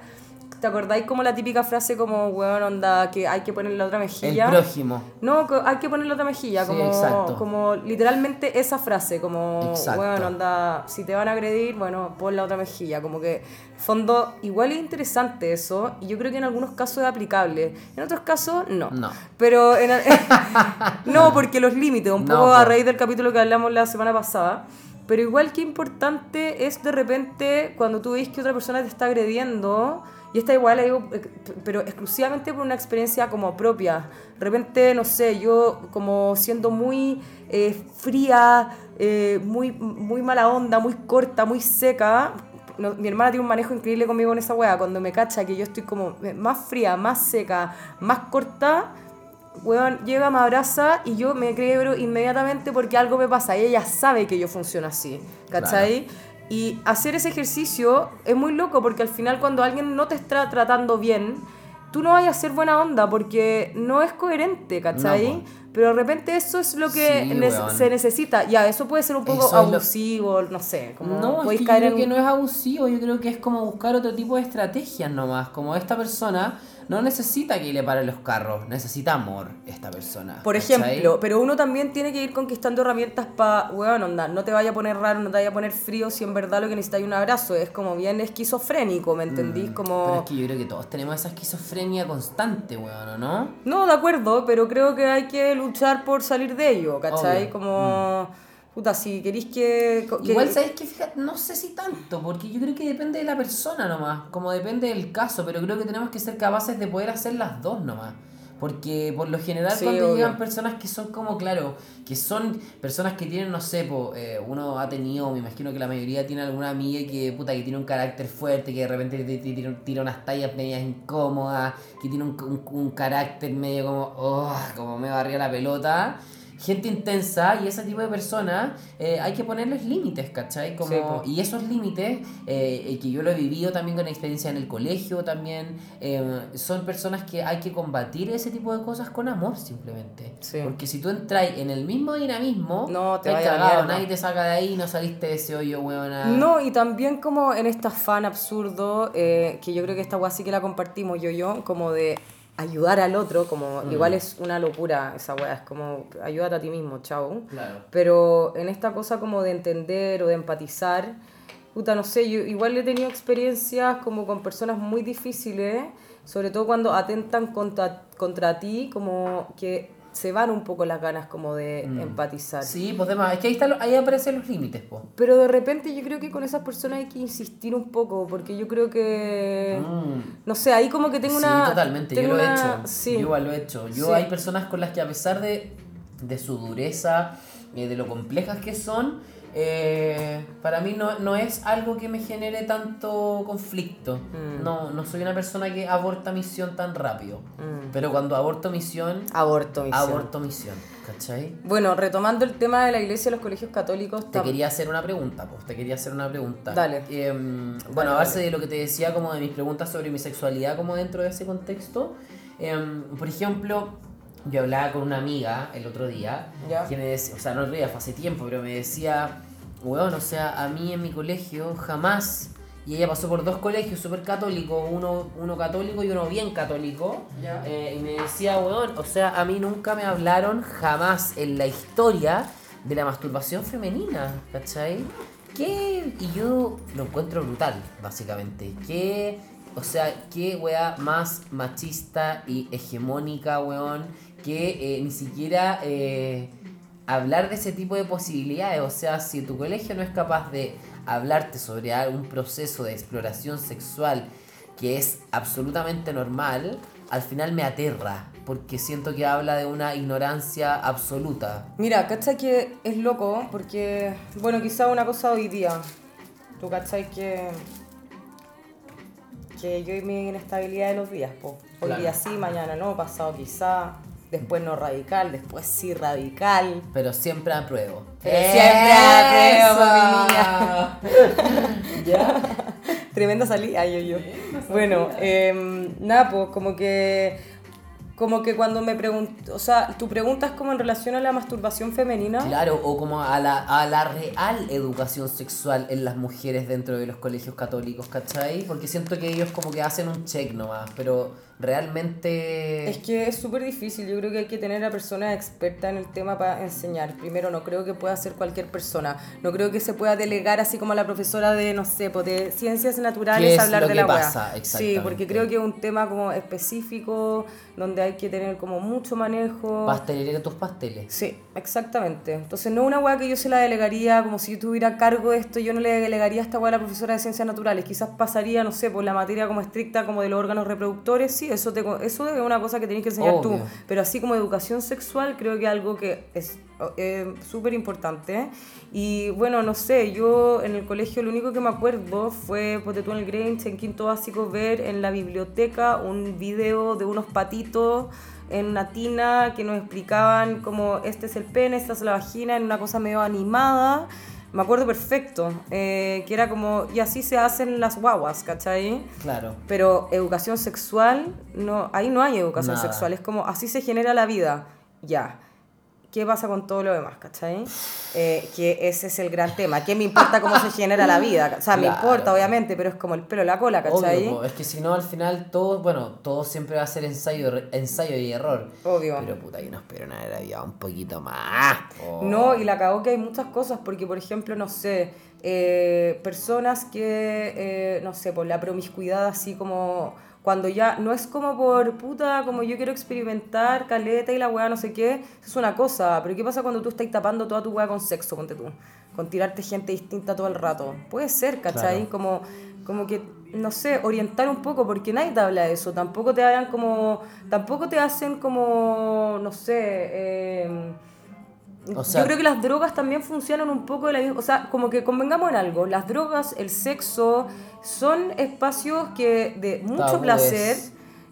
Speaker 2: ¿te acordáis como la típica frase como, weón, onda, que hay que ponerle la otra
Speaker 1: El
Speaker 2: mejilla?
Speaker 1: prójimo.
Speaker 2: No, hay que ponerle otra mejilla,
Speaker 1: Sí,
Speaker 2: como,
Speaker 1: exacto.
Speaker 2: como literalmente esa frase, como,
Speaker 1: Exacto.
Speaker 2: bueno, anda, si te van a agredir, bueno, pon la otra mejilla, como que, fondo, igual es interesante eso, y yo creo que en algunos casos es aplicable, en otros casos no.
Speaker 1: No.
Speaker 2: Pero, en, (laughs) no, porque los límites, un
Speaker 1: No,
Speaker 2: poco
Speaker 1: po.
Speaker 2: a raíz del capítulo que hablamos la semana pasada, pero igual que importante es de repente cuando tú ves que otra persona te está agrediendo, y esta igual la digo, eh, pero exclusivamente por una experiencia como propia. De repente, no sé, yo como siendo muy eh, fría, eh, muy, muy mala onda, muy corta, muy seca. no- mi hermana tiene un manejo increíble conmigo en esa wea. Cuando me cacha que yo estoy como eh, más fría, más seca, más corta, weón, llega, me abraza y yo me creo inmediatamente porque algo me pasa. Y ella sabe que yo funciono así, ¿cachai? Y hacer ese ejercicio es muy loco porque al final cuando alguien no te está tratando bien, tú no vayas a ser buena onda porque no es coherente, ¿cachai?
Speaker 1: No.
Speaker 2: Pero de repente eso es lo que
Speaker 1: Sí,
Speaker 2: ne-
Speaker 1: weón.
Speaker 2: se necesita. Ya, eso puede ser un poco
Speaker 1: Eso es lo-
Speaker 2: abusivo, no sé. Como
Speaker 1: No, es que yo creo
Speaker 2: en-
Speaker 1: que no es abusivo, yo creo que es como buscar otro tipo de estrategias nomás. Como esta persona no necesita que le pare los carros, necesita amor esta persona.
Speaker 2: Por
Speaker 1: ¿cachai?
Speaker 2: ejemplo, pero uno también tiene que ir conquistando herramientas para, weón, onda, no te vaya a poner raro, no te vaya a poner frío si en verdad lo que necesitas es un abrazo. Es como bien esquizofrénico, ¿me entendís? Como...
Speaker 1: Mm, Pero es que yo creo que todos tenemos esa esquizofrenia constante, weón, ¿o ¿no?
Speaker 2: No, de acuerdo, pero creo que hay que luchar por salir de ello, ¿cachai?
Speaker 1: Obvio. Mm.
Speaker 2: Puta, si queréis que... que-
Speaker 1: Igual, ¿sabes qué? Fíjate, no sé si tanto, porque yo creo que depende de la persona nomás, como depende del caso, pero creo que tenemos que ser capaces de poder hacer las dos nomás. Porque por lo general
Speaker 2: Sí,
Speaker 1: cuando
Speaker 2: obvio.
Speaker 1: llegan personas que son como, claro, que son personas que tienen, no sé, po, eh, uno ha tenido, me imagino que la mayoría tiene alguna amiga que, puta, que tiene un carácter fuerte, que de repente te, te- tira, tira unas tallas medias incómodas, que tiene un, un- un carácter medio como, oh, como me barría la pelota. Gente intensa y ese tipo de personas eh, hay que ponerles límites, ¿cachai? Como,
Speaker 2: Sí, po.
Speaker 1: y esos límites, eh, que yo lo he vivido también con experiencia en el colegio también, eh, son personas que hay que combatir ese tipo de cosas con amor simplemente.
Speaker 2: Sí.
Speaker 1: Porque si tú entras en el mismo dinamismo,
Speaker 2: No, te la
Speaker 1: cagado, nadie te saca de ahí, no saliste de ese hoyo, weona.
Speaker 2: No, y también como en este afán absurdo, eh, que yo creo que esta weá sí que la compartimos yo yo, como de ayudar al otro, como
Speaker 1: Mm.
Speaker 2: igual es una locura esa weá, es como ayúdate a ti mismo, chao.
Speaker 1: Claro.
Speaker 2: Pero en esta cosa como de entender o de empatizar, puta, no sé, yo igual he tenido experiencias como con personas muy difíciles, sobre todo cuando atentan contra, contra ti, como que se van un poco las ganas como de empatizar.
Speaker 1: Sí, pues demás, es que ahí, está lo- ahí aparecen los límites.
Speaker 2: Pero de repente yo creo que con esas personas hay que insistir un poco, porque yo creo que... No sé, ahí como que tengo
Speaker 1: Mm. sí,
Speaker 2: una...
Speaker 1: totalmente, yo lo he hecho.
Speaker 2: Sí.
Speaker 1: Yo igual lo he hecho. Yo
Speaker 2: Sí.
Speaker 1: hay personas con las que a pesar de, de su dureza, eh, de lo complejas que son, eh, para mí no, no es algo que me genere tanto conflicto.
Speaker 2: Mm.
Speaker 1: No, no soy una persona que aborta misión tan rápido. Pero cuando aborto misión,
Speaker 2: Aborto, misión.
Speaker 1: aborto misión. ¿Cachai?
Speaker 2: Bueno, retomando el tema de la iglesia y los colegios católicos...
Speaker 1: Te quería hacer una pregunta, pues, te quería hacer una pregunta.
Speaker 2: Dale.
Speaker 1: Em, bueno, a base de lo que te decía, como de mis preguntas sobre mi sexualidad, como dentro de ese contexto. em, por ejemplo, yo hablaba con una amiga el otro día,
Speaker 2: Ya.
Speaker 1: que me decía, o sea, no el otro día, fue hace tiempo, pero me decía, weón, o sea, a mí en mi colegio jamás, y ella pasó por dos colegios súper católicos, uno, uno católico y uno bien católico,
Speaker 2: Ya.
Speaker 1: eh, y me decía, weón, o sea, a mí nunca me hablaron jamás en la historia de la masturbación femenina, ¿cachai? ¿Qué? Y yo lo encuentro brutal, básicamente. ¿Qué? O sea, qué weá más machista y hegemónica, weón, que eh, ni siquiera eh, hablar de ese tipo de posibilidades. O sea, si tu colegio no es capaz de hablarte sobre un proceso de exploración sexual que es absolutamente normal, al final me aterra, porque siento que habla de una ignorancia absoluta.
Speaker 2: Mira, ¿cachai que es loco? Porque, bueno, quizá una cosa hoy día. Tú cachai que... Que yo y mi inestabilidad de los días, po. Hoy
Speaker 1: Claro.
Speaker 2: día sí, mañana no, pasado quizá, después no radical, después sí radical.
Speaker 1: Pero siempre apruebo.
Speaker 2: Pero siempre
Speaker 1: apruebo, mi niña. (laughs) ¿Ya?
Speaker 2: Tremenda salida, yo, yo. Bueno, em, nada, pues como que... Como que cuando me pregunto, o sea, tu pregunta es como en relación a la masturbación femenina.
Speaker 1: Claro, o como a la, a la real educación sexual en las mujeres dentro de los colegios católicos, ¿cachai? Porque siento que ellos como que hacen un check nomás, pero realmente...
Speaker 2: Es que es súper difícil, yo creo que hay que tener a personas expertas en el tema para enseñar. Primero, no creo que pueda ser cualquier persona. No creo que se pueda delegar así como a la profesora de, no sé, pues, de ciencias
Speaker 1: ¿Qué
Speaker 2: naturales
Speaker 1: es
Speaker 2: hablar
Speaker 1: lo
Speaker 2: de
Speaker 1: que
Speaker 2: la
Speaker 1: pasa?
Speaker 2: Sí, porque creo que es un tema como específico, donde hay que tener como mucho manejo.
Speaker 1: Pastelera tus pasteles.
Speaker 2: Sí, exactamente. Entonces, no una weá que yo se la delegaría, como si yo tuviera a cargo de esto, yo no le delegaría esta weá a la profesora de ciencias naturales. Quizás pasaría, no sé, por la materia como estricta como de los órganos reproductores, sí, eso, te, eso es una cosa que tienes que enseñar tú.
Speaker 1: Obvio.
Speaker 2: Pero así como educación sexual, creo que es algo que es eh, súper importante. Y bueno, no sé, yo en el colegio lo único que me acuerdo fue, ponte tú en el Grange, en quinto básico, ver en la biblioteca un video de unos patitos en una tina que nos explicaban como este es el pene, esta es la vagina, en una cosa medio animada. Me acuerdo perfecto, eh, que era como, y así se hacen las guaguas, ¿cachai?
Speaker 1: Claro.
Speaker 2: Pero educación sexual, no, ahí no hay educación
Speaker 1: Nada.
Speaker 2: sexual, es como así se genera la vida, ya. ¿Qué pasa con todo lo demás, cachai? Eh, que ese es el gran tema. ¿Qué me importa cómo se genera la vida? O sea, me importa, obviamente, pero es como el pelo, la cola, ¿cachai?
Speaker 1: Obvio, es que si no al final todo, bueno, todo siempre va a ser ensayo, ensayo y error.
Speaker 2: Obvio.
Speaker 1: Pero puta, yo no espero nada de la vida un poquito más.
Speaker 2: No, y la cagó que hay muchas cosas, porque por ejemplo, no sé, eh, personas que, eh, no sé, por la promiscuidad así como cuando ya no es como por puta, como yo quiero experimentar, caleta y la weá, no sé qué, eso es una cosa, pero ¿qué pasa cuando tú estás tapando toda tu weá con sexo, ponte tú? Con tirarte gente distinta todo el rato. Puede ser, ¿cachai?
Speaker 1: Claro.
Speaker 2: Como, como que, no sé, orientar un poco, porque nadie te habla de eso, tampoco te hablan como, tampoco te hacen como, no sé, eh,
Speaker 1: O sea-
Speaker 2: yo creo que las drogas también funcionan un poco de la misma, o sea, como que convengamos en algo, las drogas, el sexo, son espacios que de mucho
Speaker 1: Tabúes.
Speaker 2: placer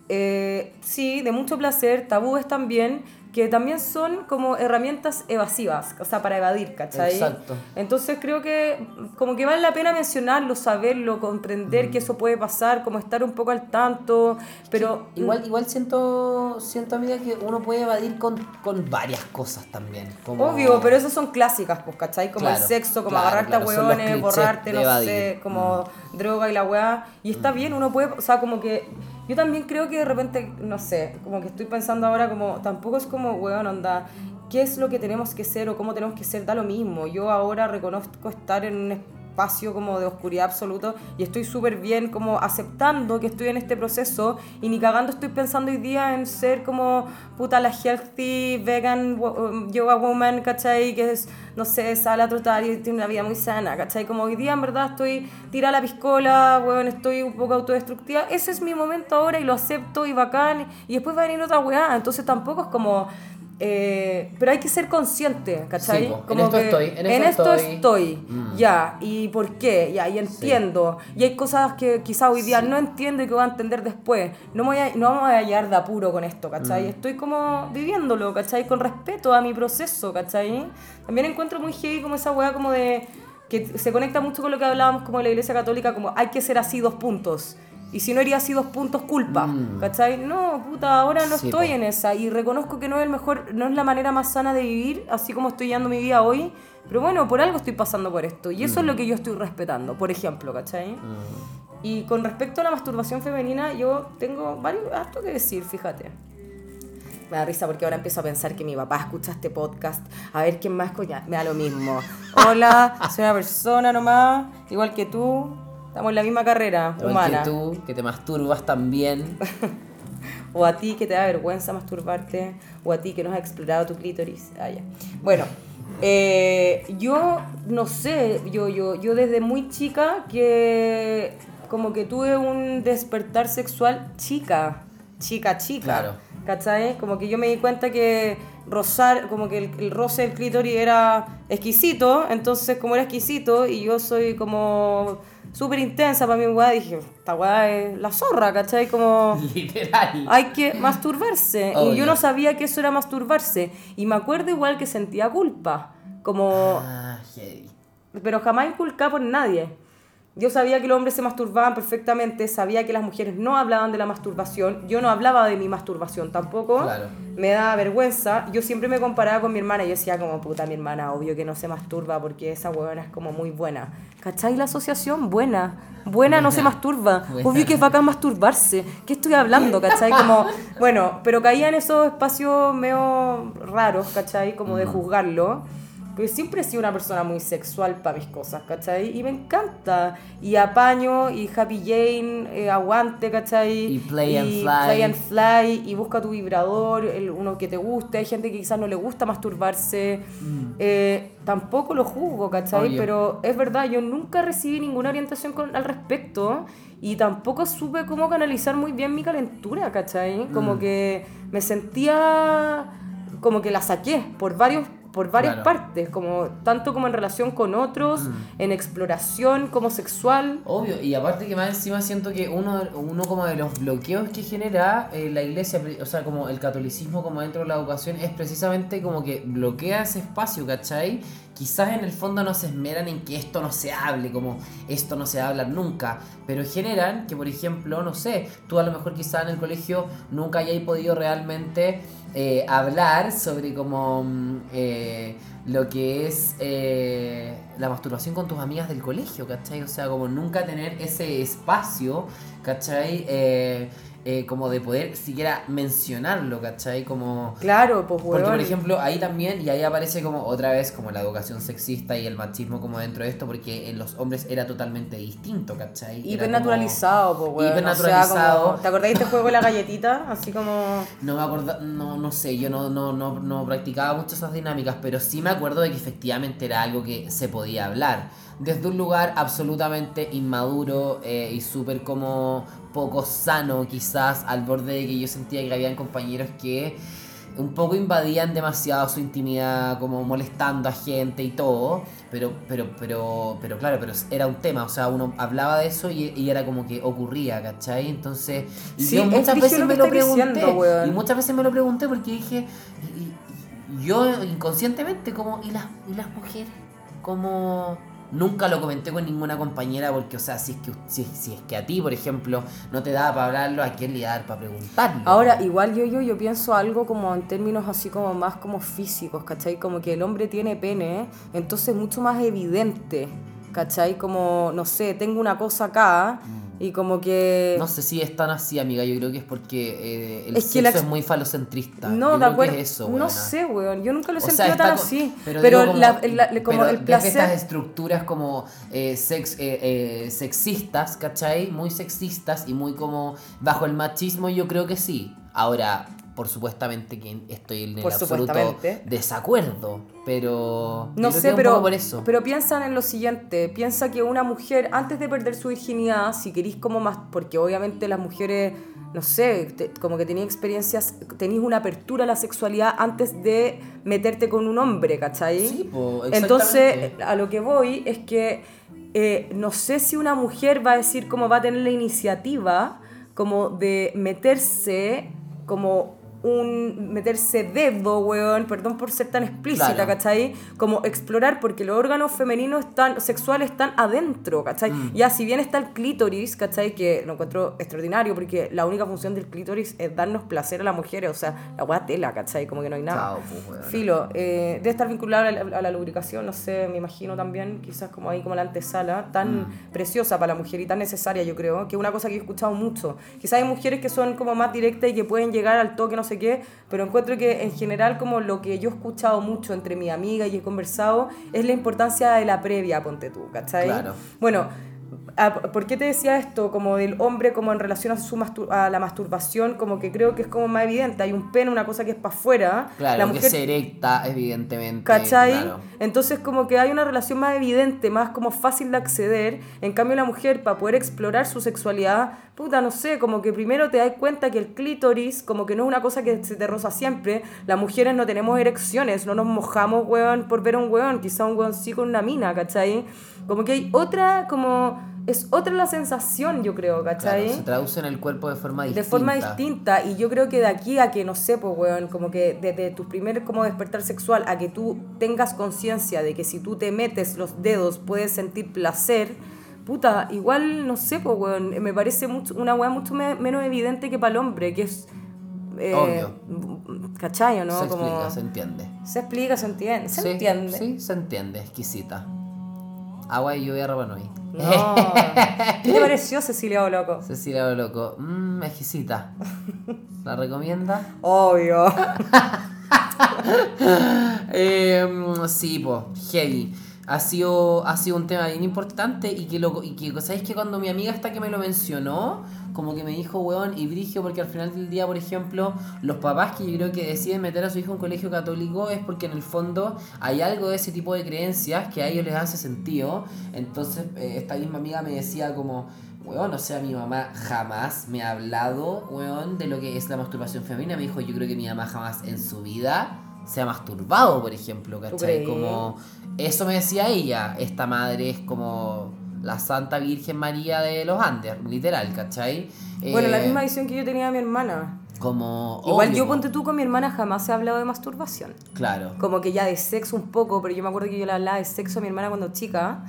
Speaker 2: eh, sí, de mucho placer, tabúes también, que también son como herramientas evasivas, o sea, para evadir, ¿cachai?
Speaker 1: Exacto.
Speaker 2: Entonces creo que como que vale la pena mencionarlo, saberlo, comprender que eso puede pasar, como estar un poco al tanto, pero...
Speaker 1: Igual, igual siento, siento, amiga, que uno puede evadir con, con varias cosas también. Como...
Speaker 2: Obvio, pero esas son clásicas, pues, ¿cachai? Como el sexo, como
Speaker 1: claro,
Speaker 2: agarrarte
Speaker 1: claro,
Speaker 2: a hueones, borrarte, no
Speaker 1: evadir.
Speaker 2: sé, como droga y la weá. Y está bien, uno puede, o sea, como que yo también creo que de repente, no sé, como que estoy pensando ahora como, tampoco es como, weón, onda, ¿qué es lo que tenemos que ser o cómo tenemos que ser? Da lo mismo. Yo ahora reconozco estar en un espacio como de oscuridad absoluto y estoy súper bien como aceptando que estoy en este proceso y ni cagando estoy pensando hoy día en ser como puta la healthy vegan um, yoga woman, ¿cachai? Que es, no sé, sale a trotar y tiene una vida muy sana, ¿cachai? Como hoy día en verdad estoy tira la piscola, weón, estoy un poco autodestructiva. Ese es mi momento ahora y lo acepto y bacán y después va a venir otra weá, entonces tampoco es como... eh, pero hay que ser consciente, ¿cachai?
Speaker 1: Sí, po, en
Speaker 2: Como
Speaker 1: esto
Speaker 2: que
Speaker 1: estoy, en
Speaker 2: en
Speaker 1: esto
Speaker 2: esto
Speaker 1: estoy.
Speaker 2: estoy,
Speaker 1: Mm.
Speaker 2: ya, y por qué, ya, y entiendo. Y hay cosas que quizá hoy día no entiendo y que voy a entender después. No, me voy a, no vamos a hallar de apuro con esto, ¿cachai?
Speaker 1: Mm.
Speaker 2: Estoy como viviéndolo, ¿cachai? Con respeto a mi proceso, ¿cachai? También encuentro muy heavy como esa weá como de... que se conecta mucho con lo que hablábamos como de la iglesia católica, como hay que ser así dos puntos. Y si no eres así dos puntos, culpa.
Speaker 1: Mm.
Speaker 2: ¿Cachai? No, puta, ahora no
Speaker 1: Sí,
Speaker 2: estoy
Speaker 1: po.
Speaker 2: en esa. Y reconozco que no es el mejor, no es la manera más sana de vivir, así como estoy llevando mi vida hoy. Pero bueno, por algo estoy pasando por esto. Y eso es lo que yo estoy respetando, por ejemplo, ¿cachai?
Speaker 1: Mm.
Speaker 2: Y con respecto a la masturbación femenina, yo tengo varios harto que decir, fíjate. Me da risa porque ahora empiezo a pensar que mi papá escucha este podcast. A ver quién más coña. Me da lo mismo. (laughs) Hola, soy una persona nomás, igual que tú. Estamos en la misma carrera
Speaker 1: Igual
Speaker 2: humana.
Speaker 1: que tú, que te masturbas también. (laughs)
Speaker 2: O a ti que te da vergüenza masturbarte. O a ti que no has explorado tu clítoris. Ah, ya. Bueno, eh, yo no sé, yo, yo, yo desde muy chica que como que tuve un despertar sexual chica. Chica, chica.
Speaker 1: Claro.
Speaker 2: ¿Cachai? Como que yo me di cuenta que rozar, como que el, el roce del clítoris era exquisito, entonces como era exquisito y yo soy como súper intensa para mi weá, dije, esta weá es la zorra, ¿cachai? Como (laughs)
Speaker 1: Literal.
Speaker 2: hay que masturbarse. Y
Speaker 1: Obvio.
Speaker 2: yo no sabía que eso era masturbarse. Y me acuerdo igual que sentía culpa, como,
Speaker 1: Ah, heavy.
Speaker 2: pero jamás inculcada por nadie. Yo sabía que los hombres se masturbaban perfectamente, sabía que las mujeres no hablaban de la masturbación, yo no hablaba de mi masturbación tampoco,
Speaker 1: Claro.
Speaker 2: me daba vergüenza, yo siempre me comparaba con mi hermana y yo decía como, puta, mi hermana, obvio que no se masturba porque esa huevona es como muy buena. ¿Cachai la asociación? Buena. Buena no se masturba.
Speaker 1: Buena.
Speaker 2: Obvio que es bacán masturbarse. ¿Qué estoy hablando? ¿Cachai? Como, bueno, pero caía en esos espacios medio raros, ¿cachai? Como de juzgarlo. Pero siempre he sido una persona muy sexual para mis cosas, ¿cachai? Y me encanta. Y apaño, y Happy Jane, eh, aguante, ¿cachai?
Speaker 1: Y play and fly.
Speaker 2: play and fly, y busca tu vibrador, el, uno que te guste. Hay gente que quizás no le gusta masturbarse. Eh, tampoco lo juzgo, ¿cachai?
Speaker 1: Obvio.
Speaker 2: Pero es verdad, yo nunca recibí ninguna orientación con- al respecto. Y tampoco supe cómo canalizar muy bien mi calentura, ¿cachai? Como que me sentía como que la saqué por varios por varias
Speaker 1: Claro.
Speaker 2: partes, como tanto como en relación con otros, en exploración como sexual.
Speaker 1: Obvio, y aparte que más encima siento que uno, uno como de los bloqueos que genera eh, la iglesia, o sea, como el catolicismo como dentro de la educación, es precisamente como que bloquea ese espacio, ¿cachai? Quizás en el fondo no se esmeran en que esto no se hable, como esto no se va a hablar nunca, pero generan que, por ejemplo, no sé, tú a lo mejor quizás en el colegio nunca hayáis podido realmente eh, hablar sobre como mm, eh, lo que es eh, la masturbación con tus amigas del colegio, ¿cachai? O sea, como nunca tener ese espacio, ¿cachai? Eh, como de poder siquiera mencionarlo, ¿cachai? Como...
Speaker 2: Claro, pues
Speaker 1: Porque, por ejemplo, ahí también, y ahí aparece como otra vez como la educación sexista y el machismo como dentro de esto, porque en los hombres era totalmente distinto, ¿cachai?
Speaker 2: Hipernaturalizado, pues weón.
Speaker 1: Hipernaturalizado.
Speaker 2: O sea, como- ¿Te acordáis de este juego de la galletita? Así como.
Speaker 1: como- No me acuerdo, no, no sé, yo no, no, no, no practicaba mucho esas dinámicas, pero sí me acuerdo de que efectivamente era algo que se podía hablar. Desde un lugar absolutamente inmaduro eh, y súper como poco sano, quizás, al borde de que yo sentía que habían compañeros que un poco invadían demasiado su intimidad, como molestando a gente y todo, pero, pero, pero, pero claro, pero era un tema, o sea, uno hablaba de eso y, y era como que ocurría, ¿cachai? Entonces, y
Speaker 2: Sí,
Speaker 1: yo muchas veces
Speaker 2: lo
Speaker 1: me lo pregunté,
Speaker 2: diciendo,
Speaker 1: y muchas veces me lo pregunté porque dije, y- y- yo inconscientemente como, ¿y las, y las mujeres? Como... Nunca lo comenté con ninguna compañera porque, o sea, si es que, si, si es que a ti, por ejemplo, no te daba para hablarlo, ¿a quién le iba a dar para preguntarlo?
Speaker 2: Ahora, igual yo, yo, yo pienso algo como en términos así como más como físicos, ¿cachai? Como que el hombre tiene pene, entonces es mucho más evidente, ¿cachai? Como, no sé, tengo una cosa acá y como que...
Speaker 1: No sé si es tan así, amiga. Yo creo que es porque eh, el
Speaker 2: Es que
Speaker 1: sexo
Speaker 2: la
Speaker 1: es muy falocentrista.
Speaker 2: No,
Speaker 1: Yo
Speaker 2: de acuerdo.
Speaker 1: Es eso,
Speaker 2: no sé, weón. Yo nunca lo he
Speaker 1: sea,
Speaker 2: sentido tan así.
Speaker 1: Pero,
Speaker 2: Pero,
Speaker 1: como,
Speaker 2: la- la- como
Speaker 1: pero
Speaker 2: el
Speaker 1: desde
Speaker 2: placer.
Speaker 1: estas estructuras como eh, sex, eh, sexistas, ¿cachai? Muy sexistas y muy como bajo el machismo, yo creo que sí. Ahora, por supuestamente que estoy en el absoluto desacuerdo, pero...
Speaker 2: No sé, pero,
Speaker 1: poco por eso.
Speaker 2: pero piensan en lo siguiente, piensa que una mujer, antes de perder su virginidad, si queréis como más, porque obviamente las mujeres, no sé, te- como que tenéis experiencias, tenéis una apertura a la sexualidad antes de meterte con un hombre, ¿cachai?
Speaker 1: Sí, po,
Speaker 2: Entonces, a lo que voy es que eh, no sé si una mujer va a decir cómo va a tener la iniciativa como de meterse como un meterse dedo, weón, perdón por ser tan explícita,
Speaker 1: Claro.
Speaker 2: ¿cachai? Como explorar, porque los órganos femeninos están, sexuales están adentro, ¿cachai?
Speaker 1: Mm.
Speaker 2: Ya, si bien está el clítoris, ¿cachai? Que lo encuentro extraordinario, porque la única función del clítoris es darnos placer a las mujeres, o sea, la weá tela, ¿cachai? Como que no hay nada.
Speaker 1: Chao, pues.
Speaker 2: Filo, eh, debe estar vinculada a la, a la lubricación, no sé, me imagino también, quizás como ahí como la antesala, tan
Speaker 1: Mm.
Speaker 2: preciosa para la mujer y tan necesaria, yo creo, que es una cosa que he escuchado mucho. Quizás hay mujeres que son como más directas y que pueden llegar al toque, no sé qué, pero encuentro que en general como lo que yo he escuchado mucho entre mi amiga y he conversado es la importancia de la previa, ponte tú, ¿cachai?
Speaker 1: Claro.
Speaker 2: Bueno, ¿por qué te decía esto? Como del hombre como en relación a, su mastur- a la masturbación, como que creo que es como más evidente, hay un pene, una cosa que es para afuera,
Speaker 1: Claro,
Speaker 2: la
Speaker 1: que
Speaker 2: mujer
Speaker 1: se erecta, evidentemente.
Speaker 2: ¿Cachai?
Speaker 1: claro.
Speaker 2: Entonces como que hay una relación más evidente, más como fácil de acceder. En cambio la mujer para poder explorar su sexualidad, puta, no sé, como que primero te das cuenta que el clítoris como que no es una cosa que se te roza siempre. Las mujeres no tenemos erecciones, no nos mojamos, weón, por ver a un weón, quizá un weón sí con una mina, ¿cachai? Como que hay otra, como... Es otra la sensación, yo creo, ¿cachai?
Speaker 1: Claro, se traduce en el cuerpo de forma distinta.
Speaker 2: de forma distinta y yo creo que de aquí a que no sé pues weón como que desde tu primer como despertar sexual a que tú tengas conciencia de que si tú te metes los dedos puedes sentir placer puta igual no sé pues weón me parece mucho, una weá mucho me- menos evidente que para el hombre que es eh,
Speaker 1: Obvio.
Speaker 2: ¿cachai o no?
Speaker 1: se
Speaker 2: como
Speaker 1: explica, se entiende.
Speaker 2: se explica se entiende se
Speaker 1: Sí,
Speaker 2: entiende
Speaker 1: Sí, se entiende, exquisita. Agua y lluvia Rapa Nui.
Speaker 2: no (laughs) ¿qué te pareció Cecilia o loco?
Speaker 1: Cecilia lo loco. Mmm, exquisita. ¿La recomienda?
Speaker 2: obvio (laughs)
Speaker 1: Eh, sí, po, heavy. Ha sido, ha sido un tema bien importante y que, lo, y que, ¿sabéis que cuando mi amiga esta que me lo mencionó, como que me dijo, weón, y brigio, porque al final del día, por ejemplo, los papás que yo creo que deciden meter a su hijo en un colegio católico es porque en el fondo hay algo de ese tipo de creencias que a ellos les hace sentido. Entonces, eh, esta misma amiga me decía como, weón, o sea, mi mamá jamás me ha hablado, weón, de lo que es la masturbación femenina. Me dijo, yo creo que mi mamá jamás en su vida se ha masturbado, por ejemplo, ¿cachai? Como, eso me decía ella, esta madre es como la Santa Virgen María de los Andes, literal, ¿cachai?
Speaker 2: bueno la
Speaker 1: Eh,
Speaker 2: misma visión que yo tenía de mi hermana
Speaker 1: Como...
Speaker 2: Igual
Speaker 1: obvio,
Speaker 2: yo
Speaker 1: po.
Speaker 2: ponte tú con mi hermana jamás he hablado de masturbación.
Speaker 1: Claro.
Speaker 2: Como que ya de sexo un poco, pero yo me acuerdo que yo le hablaba de sexo a mi hermana cuando chica.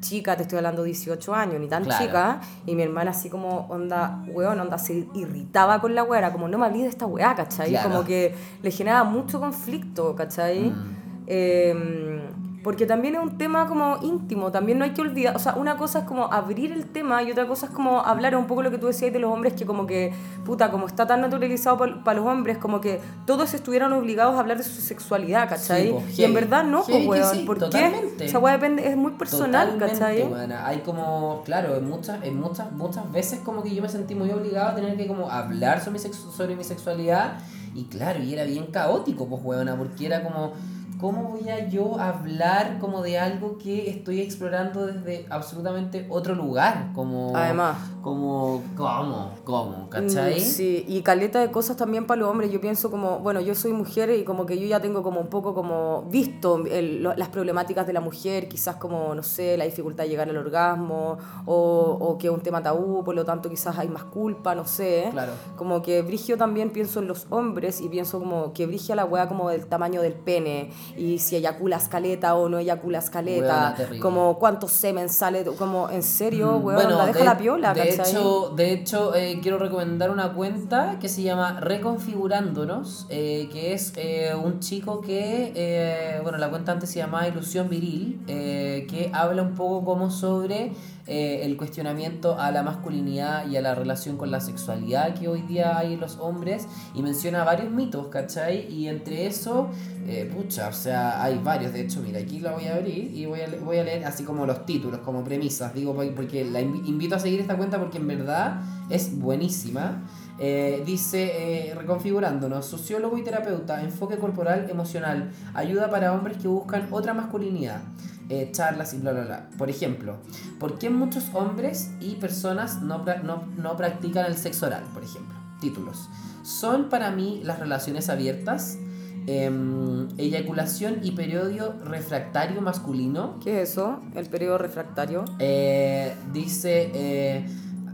Speaker 2: Chica, te estoy hablando 18 años, ni tan
Speaker 1: Claro.
Speaker 2: chica. Y mi hermana así como, onda, weón, onda, se irritaba con la weá. Como, no me hables de esta weá, ¿cachai?
Speaker 1: Claro.
Speaker 2: Como que le generaba mucho conflicto, ¿cachai?
Speaker 1: Mm.
Speaker 2: Eh, porque también es un tema como íntimo, también no hay que olvidar, o sea, una cosa es como abrir el tema y otra cosa es como hablar un poco lo que tú decías de los hombres, que como que, puta, como está tan naturalizado para los hombres, como que todos estuvieran obligados a hablar de su sexualidad, ¿cachai?
Speaker 1: Sí, po,
Speaker 2: y en verdad no, pues, weón,
Speaker 1: sí,
Speaker 2: ¿por qué?
Speaker 1: totalmente.
Speaker 2: Esa weá depende, es muy personal,
Speaker 1: Totalmente,
Speaker 2: ¿cachai?
Speaker 1: buena. Hay como, claro, en muchas, en muchas, muchas veces como que yo me sentí muy obligado a tener que como hablar sobre mi, sobre mi sexualidad y claro, y era bien caótico, pues weona, porque era como, ¿cómo voy a yo hablar como de algo que estoy explorando desde absolutamente otro lugar? Como,
Speaker 2: Además.
Speaker 1: Como, ¿cómo? ¿Cómo? ¿Cachai?
Speaker 2: Mm, Sí, y caleta de cosas también para los hombres. Yo pienso como, bueno, yo soy mujer y como que yo ya tengo como un poco como visto el- lo- las problemáticas de la mujer, quizás como, no sé, la dificultad de llegar al orgasmo o, o que es un tema tabú, por lo tanto quizás hay más culpa, no sé.
Speaker 1: Claro.
Speaker 2: Como que Brigio también pienso en los hombres y pienso como que Brigia la wea como del tamaño del pene y si eyaculas caleta o no eyaculas caleta,
Speaker 1: terrible.
Speaker 2: como cuántos semen sale, como en serio,
Speaker 1: Mm,
Speaker 2: weón, onda, deja
Speaker 1: de,
Speaker 2: la piola,
Speaker 1: de
Speaker 2: ¿cachai?
Speaker 1: hecho, de hecho eh, quiero recomendar una cuenta que se llama Reconfigurándonos, eh, que es eh, un chico que, eh, bueno, la cuenta antes se llamaba Ilusión Viril, eh, que habla un poco como sobre eh, el cuestionamiento a la masculinidad y a la relación con la sexualidad que hoy día hay en los hombres y menciona varios mitos, ¿cachai? Y entre eso, eh, pucha, o sea, hay varios, de hecho, mira, aquí la voy a abrir y voy a, voy a leer así como los títulos, como premisas, digo, por- porque la invi- invito a seguir esta cuenta porque en verdad es buenísima. Eh, dice, eh, reconfigurándonos, sociólogo y terapeuta, enfoque corporal emocional, ayuda para hombres que buscan otra masculinidad, eh, charlas y bla, bla, bla. Por ejemplo, ¿por qué muchos hombres y personas no, no, no practican el sexo oral? Por ejemplo, títulos. Son para mí las relaciones abiertas, em, eyaculación y periodo refractario masculino,
Speaker 2: ¿Qué es eso? El periodo refractario.
Speaker 1: eh, dice, eh,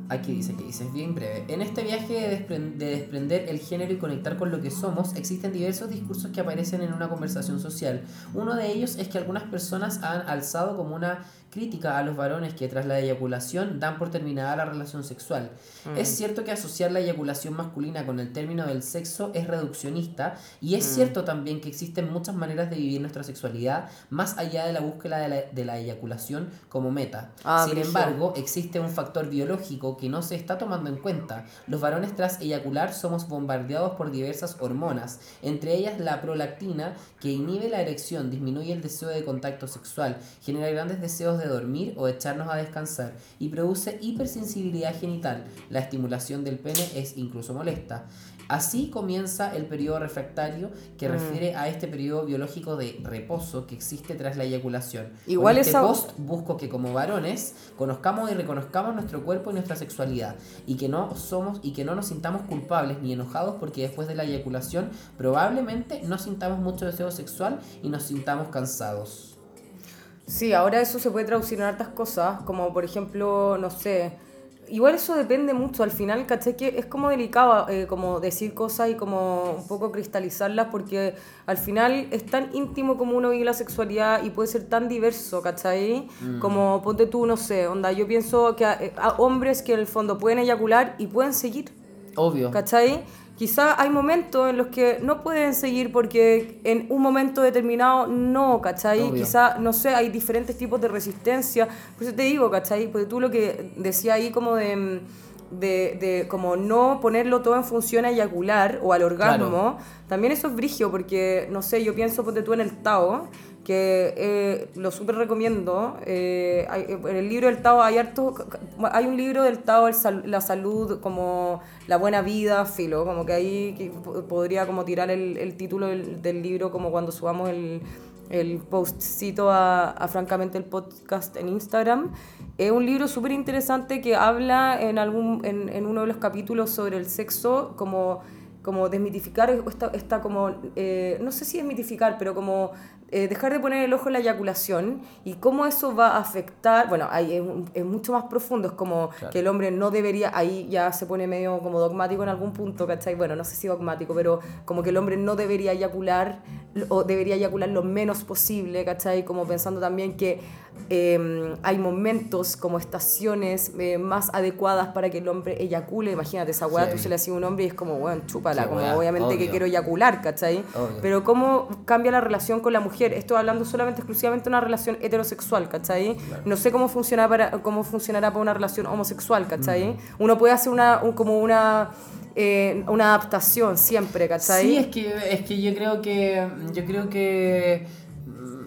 Speaker 1: aquí dice, aquí dice, es bien breve. En este viaje de, de desprender el género y conectar con lo que somos, existen diversos discursos que aparecen en una conversación social. Uno de ellos es que algunas personas han alzado como una crítica a los varones que tras la eyaculación dan por terminada la relación sexual. Es cierto que asociar la eyaculación masculina con el término del sexo es reduccionista y es cierto también que existen muchas maneras de vivir nuestra sexualidad más allá de la búsqueda de la, de la eyaculación como meta.
Speaker 2: Ah,
Speaker 1: Sin embargo, existe un factor biológico que no se está tomando en cuenta. Los varones tras eyacular somos bombardeados por diversas hormonas, entre ellas la prolactina, que inhibe la erección, disminuye el deseo de contacto sexual, genera grandes deseos de dormir o echarnos a descansar y produce hipersensibilidad genital. La estimulación del pene es incluso molesta. Así comienza el periodo refractario que refiere a este periodo biológico de reposo que existe tras la eyaculación.
Speaker 2: Igual
Speaker 1: Con este
Speaker 2: esa-
Speaker 1: post busco que como varones conozcamos y reconozcamos nuestro cuerpo y nuestra sexualidad y que no somos y que no nos sintamos culpables ni enojados porque después de la eyaculación probablemente no sintamos mucho deseo sexual y nos sintamos cansados.
Speaker 2: Sí, ahora eso se puede traducir en hartas cosas, como por ejemplo, no sé, igual eso depende mucho, al final, caché que es como delicado eh, como decir cosas y como un poco cristalizarlas, porque al final es tan íntimo como uno vive la sexualidad y puede ser tan diverso, ¿cachai? Como ponte tú, no sé, onda, yo pienso que a, a hombres que en el fondo pueden eyacular y pueden seguir,
Speaker 1: Obvio.
Speaker 2: ¿Cachai? Quizá hay momentos en los que no pueden seguir porque en un momento determinado no, ¿cachai?
Speaker 1: Obvio.
Speaker 2: Quizá, no sé, hay diferentes tipos de resistencia. Por eso te digo, ¿cachai? Porque tú lo que decía ahí como de, de, de como no ponerlo todo en función a eyacular o al orgasmo, también eso es brigio porque, no sé, yo pienso, ponte tú en el Tao, que eh, lo súper recomiendo. eh, hay- en el libro del Tao hay harto, hay un libro del Tao, sal- la salud, como la buena vida, filo, como que ahí que po- podría como tirar el, el título del, del libro como cuando subamos el, el postcito a, a Francamente el podcast en Instagram. Es un libro súper interesante que habla en, algún, en, en uno de los capítulos sobre el sexo como como desmitificar esta, esta como, eh, no sé si desmitificar, pero como eh, dejar de poner el ojo en la eyaculación y cómo eso va a afectar, bueno, ahí es, mucho más profundo, es como
Speaker 1: Claro.
Speaker 2: que el hombre no debería, ahí ya se pone medio como dogmático en algún punto, ¿cachai? Bueno, no sé si dogmático, pero como que el hombre no debería eyacular o debería eyacular lo menos posible, ¿cachai? Como pensando también que eh, hay momentos como estaciones eh, más adecuadas para que el hombre eyacule, imagínate esa weá,
Speaker 1: Sí.
Speaker 2: tú se le hacía a un hombre y es como, bueno, chúpala,
Speaker 1: Qué
Speaker 2: como
Speaker 1: weá,
Speaker 2: obviamente que quiero eyacular, ¿cachai?
Speaker 1: Obvio.
Speaker 2: Pero cómo cambia la relación con la mujer, estoy hablando solamente exclusivamente de una relación heterosexual, ¿cachai? No sé cómo funcionará para, cómo funcionará para una relación homosexual, ¿cachai?
Speaker 1: Mm.
Speaker 2: Uno puede hacer una, un- como una, eh, una adaptación siempre, ¿cachai?
Speaker 1: Sí, es que, es que yo creo que. Yo creo que.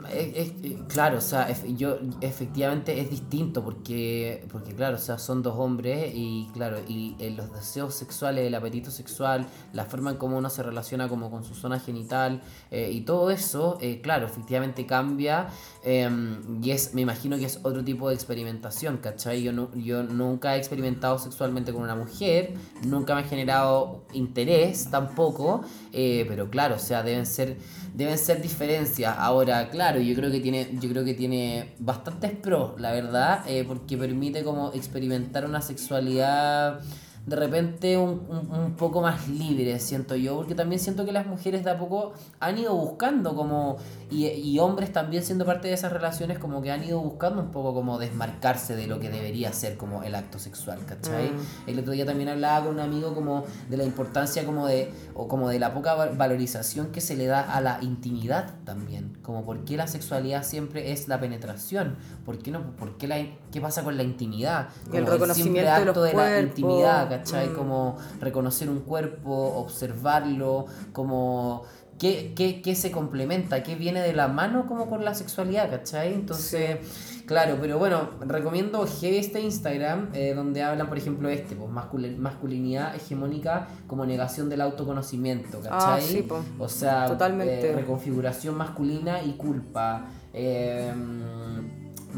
Speaker 1: Mm, es, claro, o sea, yo efectivamente es distinto porque, porque claro, o sea, son dos hombres y claro, y eh, los deseos sexuales, el apetito sexual, la forma en cómo uno se relaciona como con su zona genital eh, y todo eso, eh, claro, efectivamente cambia em, y es, me imagino que es otro tipo de experimentación, ¿cachai? Yo, no, yo nunca he experimentado sexualmente con una mujer, nunca me ha generado interés tampoco, pero claro, o sea, deben ser deben ser diferencias. Ahora, claro, yo creo que tiene, yo creo que tiene bastantes pros, la verdad, eh, porque permite como experimentar una sexualidad de repente un, un, poco más libre, siento yo, porque también siento que las mujeres de a poco han ido buscando como, y, y, hombres también siendo parte de esas relaciones, como que han ido buscando un poco como desmarcarse de lo que debería ser como el acto sexual, ¿cachai? Mm. El otro día también hablaba con un amigo como de la importancia como de, o como de la poca valorización que se le da a la intimidad también, como por qué la sexualidad siempre es la penetración, por qué no, por qué la, qué pasa con la intimidad,
Speaker 2: como el reconocimiento acto de, la
Speaker 1: intimidad, ¿cachai? Mm. Como reconocer un cuerpo, observarlo, como qué, qué, se complementa, qué viene de la mano como con la sexualidad, ¿cachai? Entonces, claro, pero bueno, recomiendo este Instagram, eh, donde hablan, por ejemplo, este, pues masculinidad hegemónica como negación del autoconocimiento,
Speaker 2: ah,
Speaker 1: ¿cachai?
Speaker 2: Ah,
Speaker 1: o sea,
Speaker 2: Totalmente.
Speaker 1: Eh, reconfiguración masculina y culpa. Eh,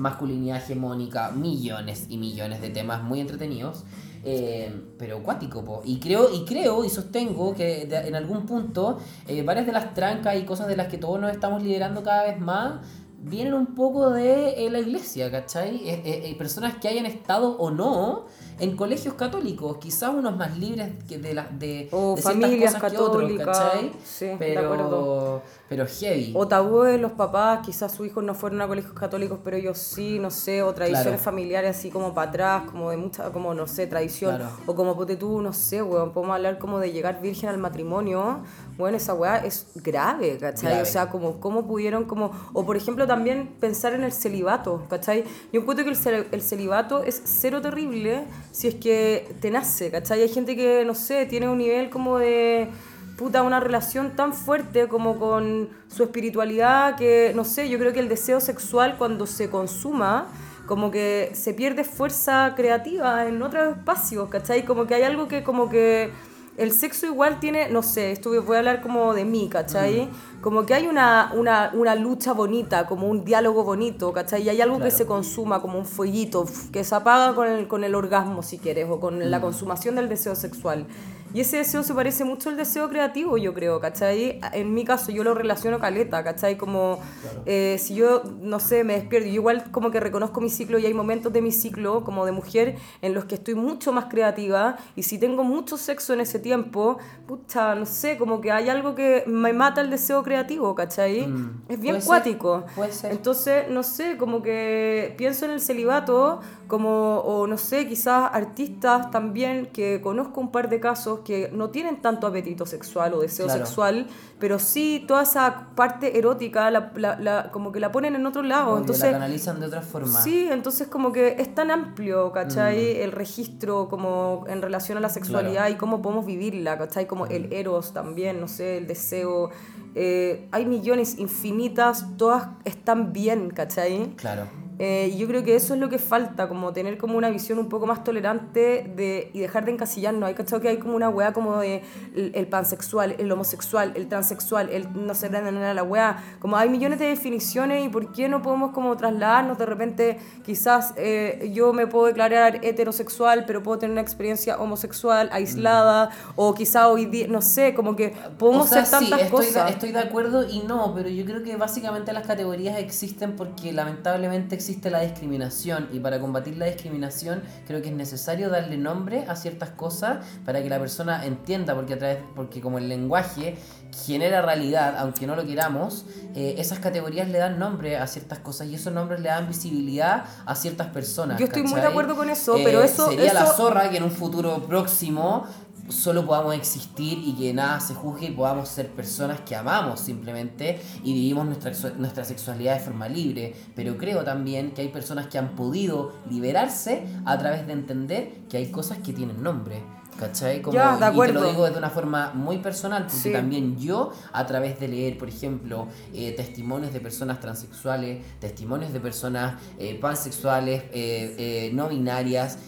Speaker 1: masculinidad hegemónica, millones y millones de temas muy entretenidos. Eh, pero cuático, Y creo, y creo y sostengo que en algún punto eh, varias de las trancas y cosas de las que todos nos estamos liderando cada vez más vienen un poco de eh, la iglesia, ¿cachai? personas que hayan estado o no en colegios católicos, quizás unos más libres que de las de,
Speaker 2: o familias católicas, Sí,
Speaker 1: pero, pero heavy.
Speaker 2: O tabúes, los papás, quizás sus hijos no fueron a colegios católicos, pero ellos sí, no sé, o tradiciones familiares así como para atrás, como de mucha, como no sé, tradición. O como pote tú, no sé, weón, podemos hablar como de llegar virgen al matrimonio. Bueno, esa weá es grave, ¿cachai? O sea, como cómo pudieron, como, o por ejemplo también pensar en el celibato, ¿cachai? Yo encuentro que el, el celibato es cero terrible si es que te nace, ¿cachai? Hay gente que, no sé, tiene un nivel como de puta, una relación tan fuerte como con su espiritualidad que, no sé, yo creo que el deseo sexual cuando se consuma, como que se pierde fuerza creativa en otros espacios, ¿cachai? Como que hay algo que como que el sexo igual tiene, no sé, esto voy a hablar como de mí, ¿cachai? Mm. Como que hay una, una, una, lucha bonita, como un diálogo bonito, ¿cachai? Y hay algo que se consuma, como un fueguito, que se apaga con el, con el orgasmo, si quieres, o con la mm. consumación del deseo sexual. Y ese deseo se parece mucho al deseo creativo, yo creo, ¿cachai? En mi caso yo lo relaciono caleta, ¿cachai? Como eh, si yo, no sé, me despierto, yo igual como que reconozco mi ciclo y hay momentos de mi ciclo como de mujer en los que estoy mucho más creativa y si tengo mucho sexo en ese tiempo, pucha, no sé, como que hay algo que me mata el deseo creativo, ¿cachai? Mm. Es bien cuático.
Speaker 1: Puede ser.
Speaker 2: Entonces, no sé, como que pienso en el celibato como, o no sé, quizás artistas también que conozco un par de casos que no tienen tanto apetito sexual o deseo sexual, pero sí toda esa parte erótica la, la, como que la ponen en otro lado. entonces, la
Speaker 1: canalizan de otra forma.
Speaker 2: Sí, entonces como que es tan amplio, ¿cachai? Mm. El registro como en relación a la sexualidad y cómo podemos vivirla, ¿cachai? Como el mm. eros también, no sé, el deseo. Eh, hay millones infinitas, todas están bien, ¿cachai?
Speaker 1: Claro.
Speaker 2: Eh, y yo creo que eso es lo que falta, como tener como una visión un poco más tolerante de, y dejar de encasillarnos. Hay cachado que hay como una weá como de el, pansexual, el homosexual, el transexual, el no sé, la weá. Como hay millones de definiciones y por qué no podemos como trasladarnos de repente, quizás eh, yo me puedo declarar heterosexual, pero puedo tener una experiencia homosexual aislada, mm. o quizás hoy día, no sé, como que podemos ser tantas
Speaker 1: estoy
Speaker 2: cosas.
Speaker 1: De, estoy de acuerdo y no, pero yo creo que básicamente las categorías existen porque lamentablemente existen existe la discriminación y para combatir la discriminación creo que es necesario darle nombre a ciertas cosas para que la persona entienda, porque, a través, porque como el lenguaje genera realidad, aunque no lo queramos, eh, esas categorías le dan nombre a ciertas cosas y esos nombres le dan visibilidad a ciertas personas.
Speaker 2: Yo estoy muy de acuerdo con eso, pero eh, eso...
Speaker 1: Sería la zorra que en un futuro próximo solo podamos existir y que nada se juzgue y podamos ser personas que amamos simplemente y vivimos nuestra, nuestra sexualidad de forma libre. Pero creo también que hay personas que han podido liberarse a través de entender que hay cosas que tienen nombre. ¿Cachai? Como,
Speaker 2: Ya, de
Speaker 1: Y te
Speaker 2: acuerdo.
Speaker 1: lo digo de una forma muy personal, porque
Speaker 2: Sí.
Speaker 1: también yo, a través de leer, por ejemplo, eh, testimonios de personas transexuales, testimonios de personas eh, pansexuales, eh, eh, no binarias,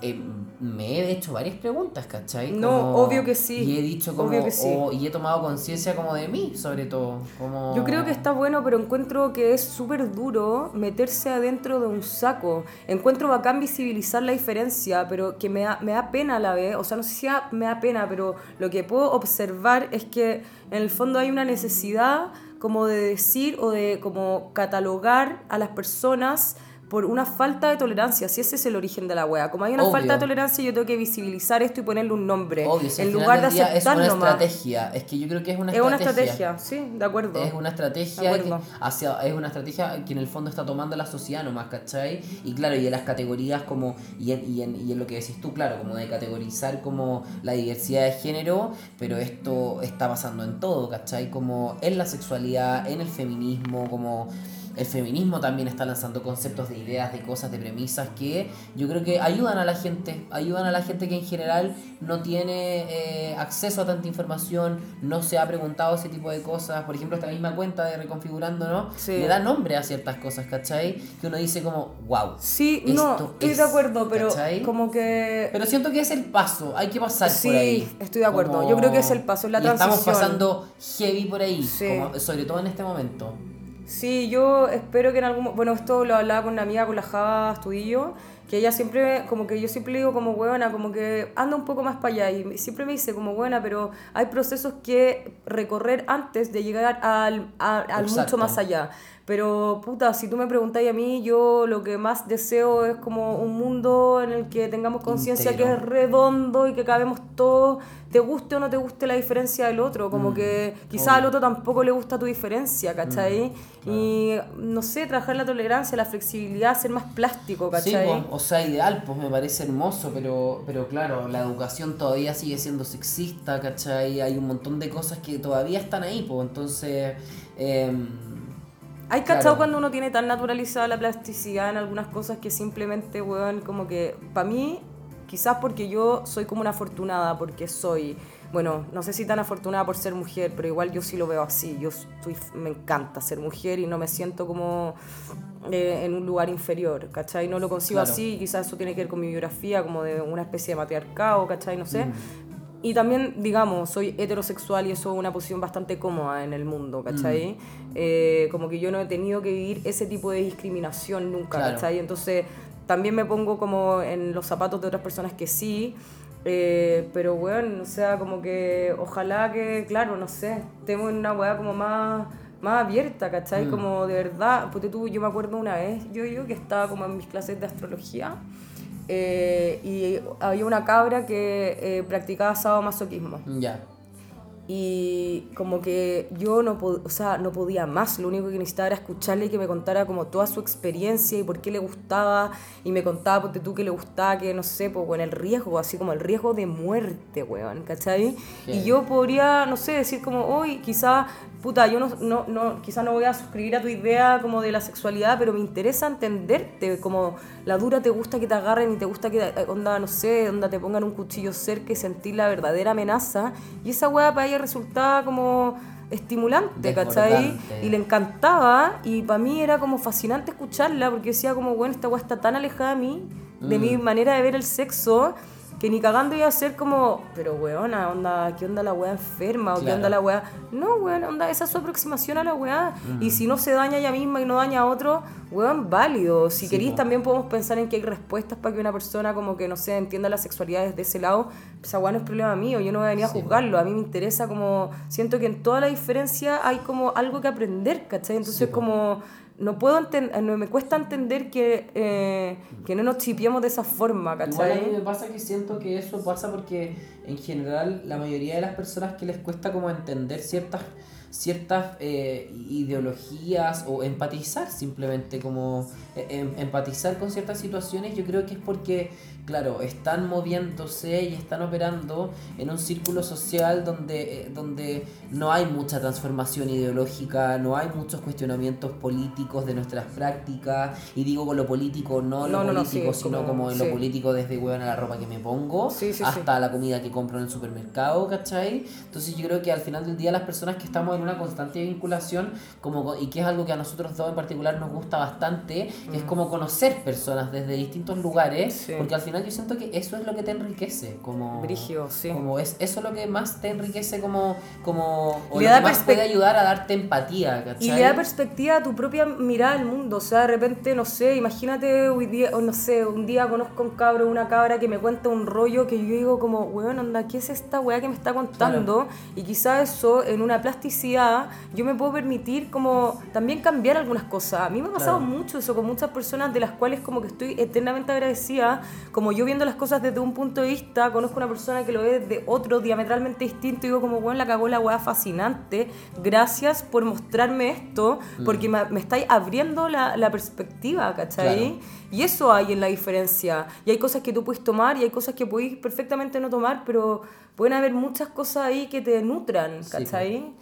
Speaker 1: eh, me he hecho varias preguntas, ¿cachai?
Speaker 2: No, obvio que sí,
Speaker 1: Y he dicho como,
Speaker 2: obvio que sí.
Speaker 1: oh, y he tomado conciencia como de mí, sobre todo. Como...
Speaker 2: Yo creo que está bueno, pero encuentro que es súper duro meterse adentro de un saco. Encuentro bacán visibilizar la diferencia, pero que me da, me da pena a la vez. O sea, no sé si da- me da pena, pero lo que puedo observar es que en el fondo hay una necesidad como de decir o de como catalogar a las personas por una falta de tolerancia, si ese es el origen de la wea. Como hay una
Speaker 1: Obvio.
Speaker 2: falta de tolerancia, yo tengo que visibilizar esto y ponerle un nombre.
Speaker 1: Obvio, si
Speaker 2: en lugar de
Speaker 1: día es
Speaker 2: aceptar
Speaker 1: una
Speaker 2: nomás.
Speaker 1: estrategia. Es que yo creo que es una
Speaker 2: Es una
Speaker 1: estrategia.
Speaker 2: estrategia, sí, de acuerdo.
Speaker 1: Es una estrategia que hacia, es una estrategia que en el fondo está tomando la sociedad nomás, ¿cachai? Y claro, y en las categorías como, y en, y en, y en lo que decís tú, claro, como de categorizar como la diversidad de género, pero esto está pasando en todo, ¿cachai? Como en la sexualidad, en el feminismo, como el feminismo también está lanzando conceptos de ideas, de cosas, de premisas que yo creo que ayudan a la gente, ayudan a la gente que en general no tiene eh, acceso a tanta información, no se ha preguntado ese tipo de cosas. Por ejemplo, esta misma cuenta de Reconfigurando, ¿no?
Speaker 2: Sí.
Speaker 1: Le da nombre a ciertas cosas, ¿cachai? Que uno dice como, wow.
Speaker 2: Sí, no,
Speaker 1: Esto
Speaker 2: estoy
Speaker 1: es,
Speaker 2: de acuerdo, pero
Speaker 1: ¿cachai?
Speaker 2: como que...
Speaker 1: Pero siento que es el paso, hay que pasar
Speaker 2: Sí,
Speaker 1: por ahí.
Speaker 2: estoy de acuerdo. Yo creo que es el paso, es la
Speaker 1: y Estamos
Speaker 2: transición.
Speaker 1: pasando heavy por ahí,
Speaker 2: Sí.
Speaker 1: como- sobre todo en este momento.
Speaker 2: Sí, yo espero que en algún... Bueno, esto lo hablaba con una amiga, con la Java Estudillo, que ella siempre, como que yo siempre le digo como buena, como que anda un poco más para allá y siempre me dice como buena, pero hay procesos que recorrer antes de llegar al, a- al mucho más allá. Pero puta, si tú me preguntáis a mí, yo lo que más deseo es como un mundo en el que tengamos conciencia que es redondo y que cabemos todos, te guste o no te guste la diferencia del otro, como
Speaker 1: Mm,
Speaker 2: que quizás al otro tampoco le gusta tu diferencia, ¿cachai?
Speaker 1: Mm,
Speaker 2: Y no sé, trabajar la tolerancia, la flexibilidad, ser más plástico,
Speaker 1: Sí,
Speaker 2: ¿cachai?
Speaker 1: po, o sea, ideal, pues me parece hermoso, pero, pero claro, la educación todavía sigue siendo sexista, ¿cachai? Hay un montón de cosas que todavía están ahí, pues entonces... em,
Speaker 2: Hay cachado
Speaker 1: Claro.
Speaker 2: cuando uno tiene tan naturalizada la plasticidad en algunas cosas que simplemente, weón, como que, para mí, quizás porque yo soy como una afortunada, porque soy, bueno, no sé si tan afortunada por ser mujer, pero igual yo sí lo veo así. Yo estoy, me encanta ser mujer y no me siento como eh, en un lugar inferior, ¿cachai? No lo consigo
Speaker 1: Claro.
Speaker 2: así, quizás eso tiene que ver con mi biografía, como de una especie de matriarcado, ¿cachai? No sé.
Speaker 1: Mm.
Speaker 2: Y también, digamos, soy heterosexual y eso es una posición bastante cómoda en el mundo, ¿cachai?
Speaker 1: Mm.
Speaker 2: Eh, como que yo no he tenido que vivir ese tipo de discriminación nunca,
Speaker 1: Claro.
Speaker 2: ¿cachai? Entonces, también me pongo como en los zapatos de otras personas que sí. eh, pero, bueno, o sea, como que ojalá que, claro, no sé, estemos en una weá como más, más abierta, ¿cachai?
Speaker 1: Mm.
Speaker 2: Como de verdad, porque tú, yo me acuerdo una vez, yo, yo que estaba como en mis clases de astrología, eh, y había una cabra que eh, practicaba sadomasoquismo.
Speaker 1: ya.
Speaker 2: Y como que yo no, o sea, no podía más, lo único que necesitaba era escucharle y que me contara como toda su experiencia y por qué le gustaba. Y me contaba, porque tú que le gustaba, que no sé, pues bueno, el riesgo, así como el riesgo de muerte, weón, ¿cachai? Y
Speaker 1: Heavy.
Speaker 2: yo podría, no sé, decir como, hoy quizá, puta, yo no, no, no, quizá no voy a suscribir a tu idea como de la sexualidad, pero me interesa entenderte, como la dura te gusta que te agarren y te gusta que, eh, onda, no sé, onda te pongan un cuchillo cerca y sentir la verdadera amenaza. Y esa weá para ella resultaba como estimulante, ¿cachai? Y le encantaba y para mí era como fascinante escucharla porque decía como, bueno, esta weá está tan alejada de mí, de mi manera de ver el sexo, que ni cagando iba a ser como, pero weona, onda, ¿qué onda la weá enferma? ¿O qué onda la weá? No, weón, onda, esa es su aproximación a la weá. Y si no se daña ella misma y no daña a otro, weón, válido. Si
Speaker 1: Sí,
Speaker 2: queréis, también podemos pensar en que hay respuestas para que una persona como que, no sé, entienda la sexualidad desde ese lado. Esa weá no es problema mío, yo no voy a venir a
Speaker 1: Sí,
Speaker 2: juzgarlo. A mí me interesa como, siento que en toda la diferencia hay como algo que aprender, ¿cachai? Entonces
Speaker 1: Sí,
Speaker 2: como... No puedo enten- no me cuesta entender que, eh, que no nos chipiemos de esa forma,
Speaker 1: Igual a mí
Speaker 2: ¿cachai?
Speaker 1: me pasa que siento que eso pasa porque en general la mayoría de las personas que les cuesta como entender ciertas ciertas eh, ideologías o empatizar simplemente como empatizar con ciertas situaciones yo creo que es porque claro están moviéndose y están operando en un círculo social donde eh, donde no hay mucha transformación ideológica no hay muchos cuestionamientos políticos de nuestras prácticas y digo con lo político no lo
Speaker 2: No, no, no,
Speaker 1: político
Speaker 2: sí,
Speaker 1: sino
Speaker 2: como-
Speaker 1: como, en
Speaker 2: sí.
Speaker 1: lo político desde hueón a la ropa que me pongo
Speaker 2: Sí,
Speaker 1: hasta la comida que compro en el supermercado, ¿cachai? Entonces yo creo que al final del día las personas que estamos en una constante vinculación como, co- y que es algo que a nosotros dos en particular nos gusta bastante, es como conocer personas desde distintos lugares,
Speaker 2: Sí.
Speaker 1: porque al final yo siento que eso es lo que te enriquece, como...
Speaker 2: Brigio, sí.
Speaker 1: Como es eso lo que más te enriquece como, como o
Speaker 2: Le
Speaker 1: lo
Speaker 2: da
Speaker 1: que más puede ayudar a darte empatía, ¿cachai?
Speaker 2: Y le da perspectiva a tu propia mirada al mundo. O sea, de repente, no sé, imagínate hoy día, o no sé, un día conozco a un cabro, una cabra que me cuenta un rollo que yo digo como, weón, onda, ¿qué es esta weá que me está contando? Y quizá eso, en una plasticidad, yo me puedo permitir como también cambiar algunas cosas. A mí me ha pasado
Speaker 1: Claro.
Speaker 2: mucho eso con muchas personas de las cuales como que estoy eternamente agradecida, como yo viendo las cosas desde un punto de vista, conozco una persona que lo ve de otro diametralmente distinto y digo como, weón, la cagó la weá fascinante, gracias por mostrarme esto, porque me, me estáis abriendo la, la perspectiva, ¿cachai?
Speaker 1: Claro.
Speaker 2: Y eso hay en la diferencia. Y hay cosas que tú puedes tomar y hay cosas que podéis perfectamente no tomar, pero pueden haber muchas cosas ahí que te nutran,
Speaker 1: Sí,
Speaker 2: ¿cachai?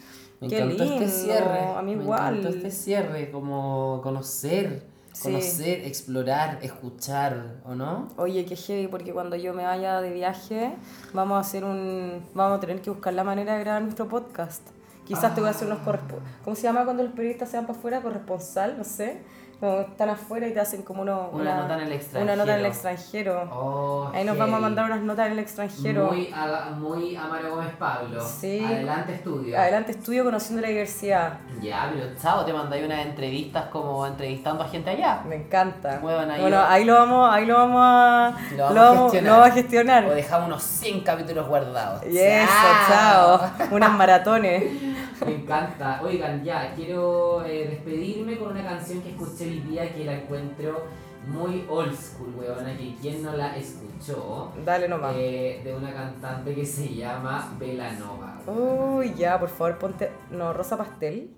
Speaker 1: Me
Speaker 2: Qué
Speaker 1: encantó
Speaker 2: lindo,
Speaker 1: este cierre.
Speaker 2: a mí
Speaker 1: me
Speaker 2: igual.
Speaker 1: encantó este cierre, como conocer,
Speaker 2: Sí.
Speaker 1: conocer, explorar, escuchar, ¿o no?
Speaker 2: Oye, qué heavy, porque cuando yo me vaya de viaje, vamos a hacer un. Vamos a tener que buscar la manera de grabar nuestro podcast. Quizás te voy a hacer unos corresponsales. ¿Cómo se llama cuando los periodistas se van para afuera? Corresponsal, no sé. Como están afuera y te hacen como uno,
Speaker 1: Una nota en el
Speaker 2: Una nota en el
Speaker 1: extranjero.
Speaker 2: extranjero.
Speaker 1: Oh,
Speaker 2: Ahí nos vamos a mandar unas notas en el extranjero.
Speaker 1: Muy, a, muy Amaro Gómez Pablo.
Speaker 2: Sí.
Speaker 1: Adelante, estudio.
Speaker 2: Adelante, estudio conociendo la diversidad.
Speaker 1: Ya, pero chao, te mandáis unas entrevistas como entrevistando a gente allá.
Speaker 2: Me encanta.
Speaker 1: Huevón, ahí
Speaker 2: bueno, ahí lo vamos, ahí lo vamos a,
Speaker 1: Lo vamos
Speaker 2: lo
Speaker 1: a gestionar.
Speaker 2: lo vamos a gestionar.
Speaker 1: O dejamos unos 100 capítulos guardados.
Speaker 2: Y eso, chao. Unas maratones. (laughs)
Speaker 1: Me encanta. Oigan, ya, quiero eh, despedirme con una canción que escuché hoy día que la encuentro muy old school, weona, que quien no la escuchó.
Speaker 2: Dale nomás.
Speaker 1: eh, de una cantante que se llama Belanova.
Speaker 2: Uy, ya, por favor, ponte. No, Rosa Pastel.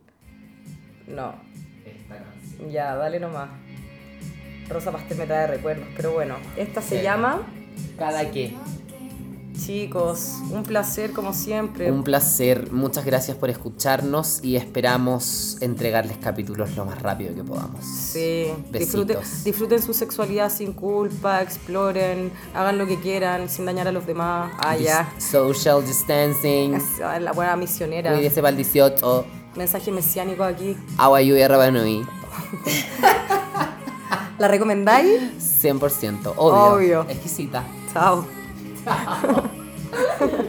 Speaker 2: No,
Speaker 1: Esta canción.
Speaker 2: ya, dale nomás. Rosa Pastel me trae recuerdos, pero bueno. Esta se llama.
Speaker 1: Cada que.
Speaker 2: Chicos, un placer como siempre.
Speaker 1: Un placer, muchas gracias por escucharnos y esperamos entregarles capítulos lo más rápido que podamos.
Speaker 2: Sí, disfruten, disfruten su sexualidad sin culpa, exploren, hagan lo que quieran sin dañar a los demás. Ah, ya.
Speaker 1: Dis- Social distancing.
Speaker 2: Es ah, la buena misionera.
Speaker 1: Cuídese para el 18.
Speaker 2: Mensaje mesiánico aquí.
Speaker 1: Agua, lluvia, rabanui.
Speaker 2: ¿La recomendáis?
Speaker 1: 100%. Obvio.
Speaker 2: Obvio.
Speaker 1: Exquisita.
Speaker 2: Chao.
Speaker 1: 哈哈哈哈哈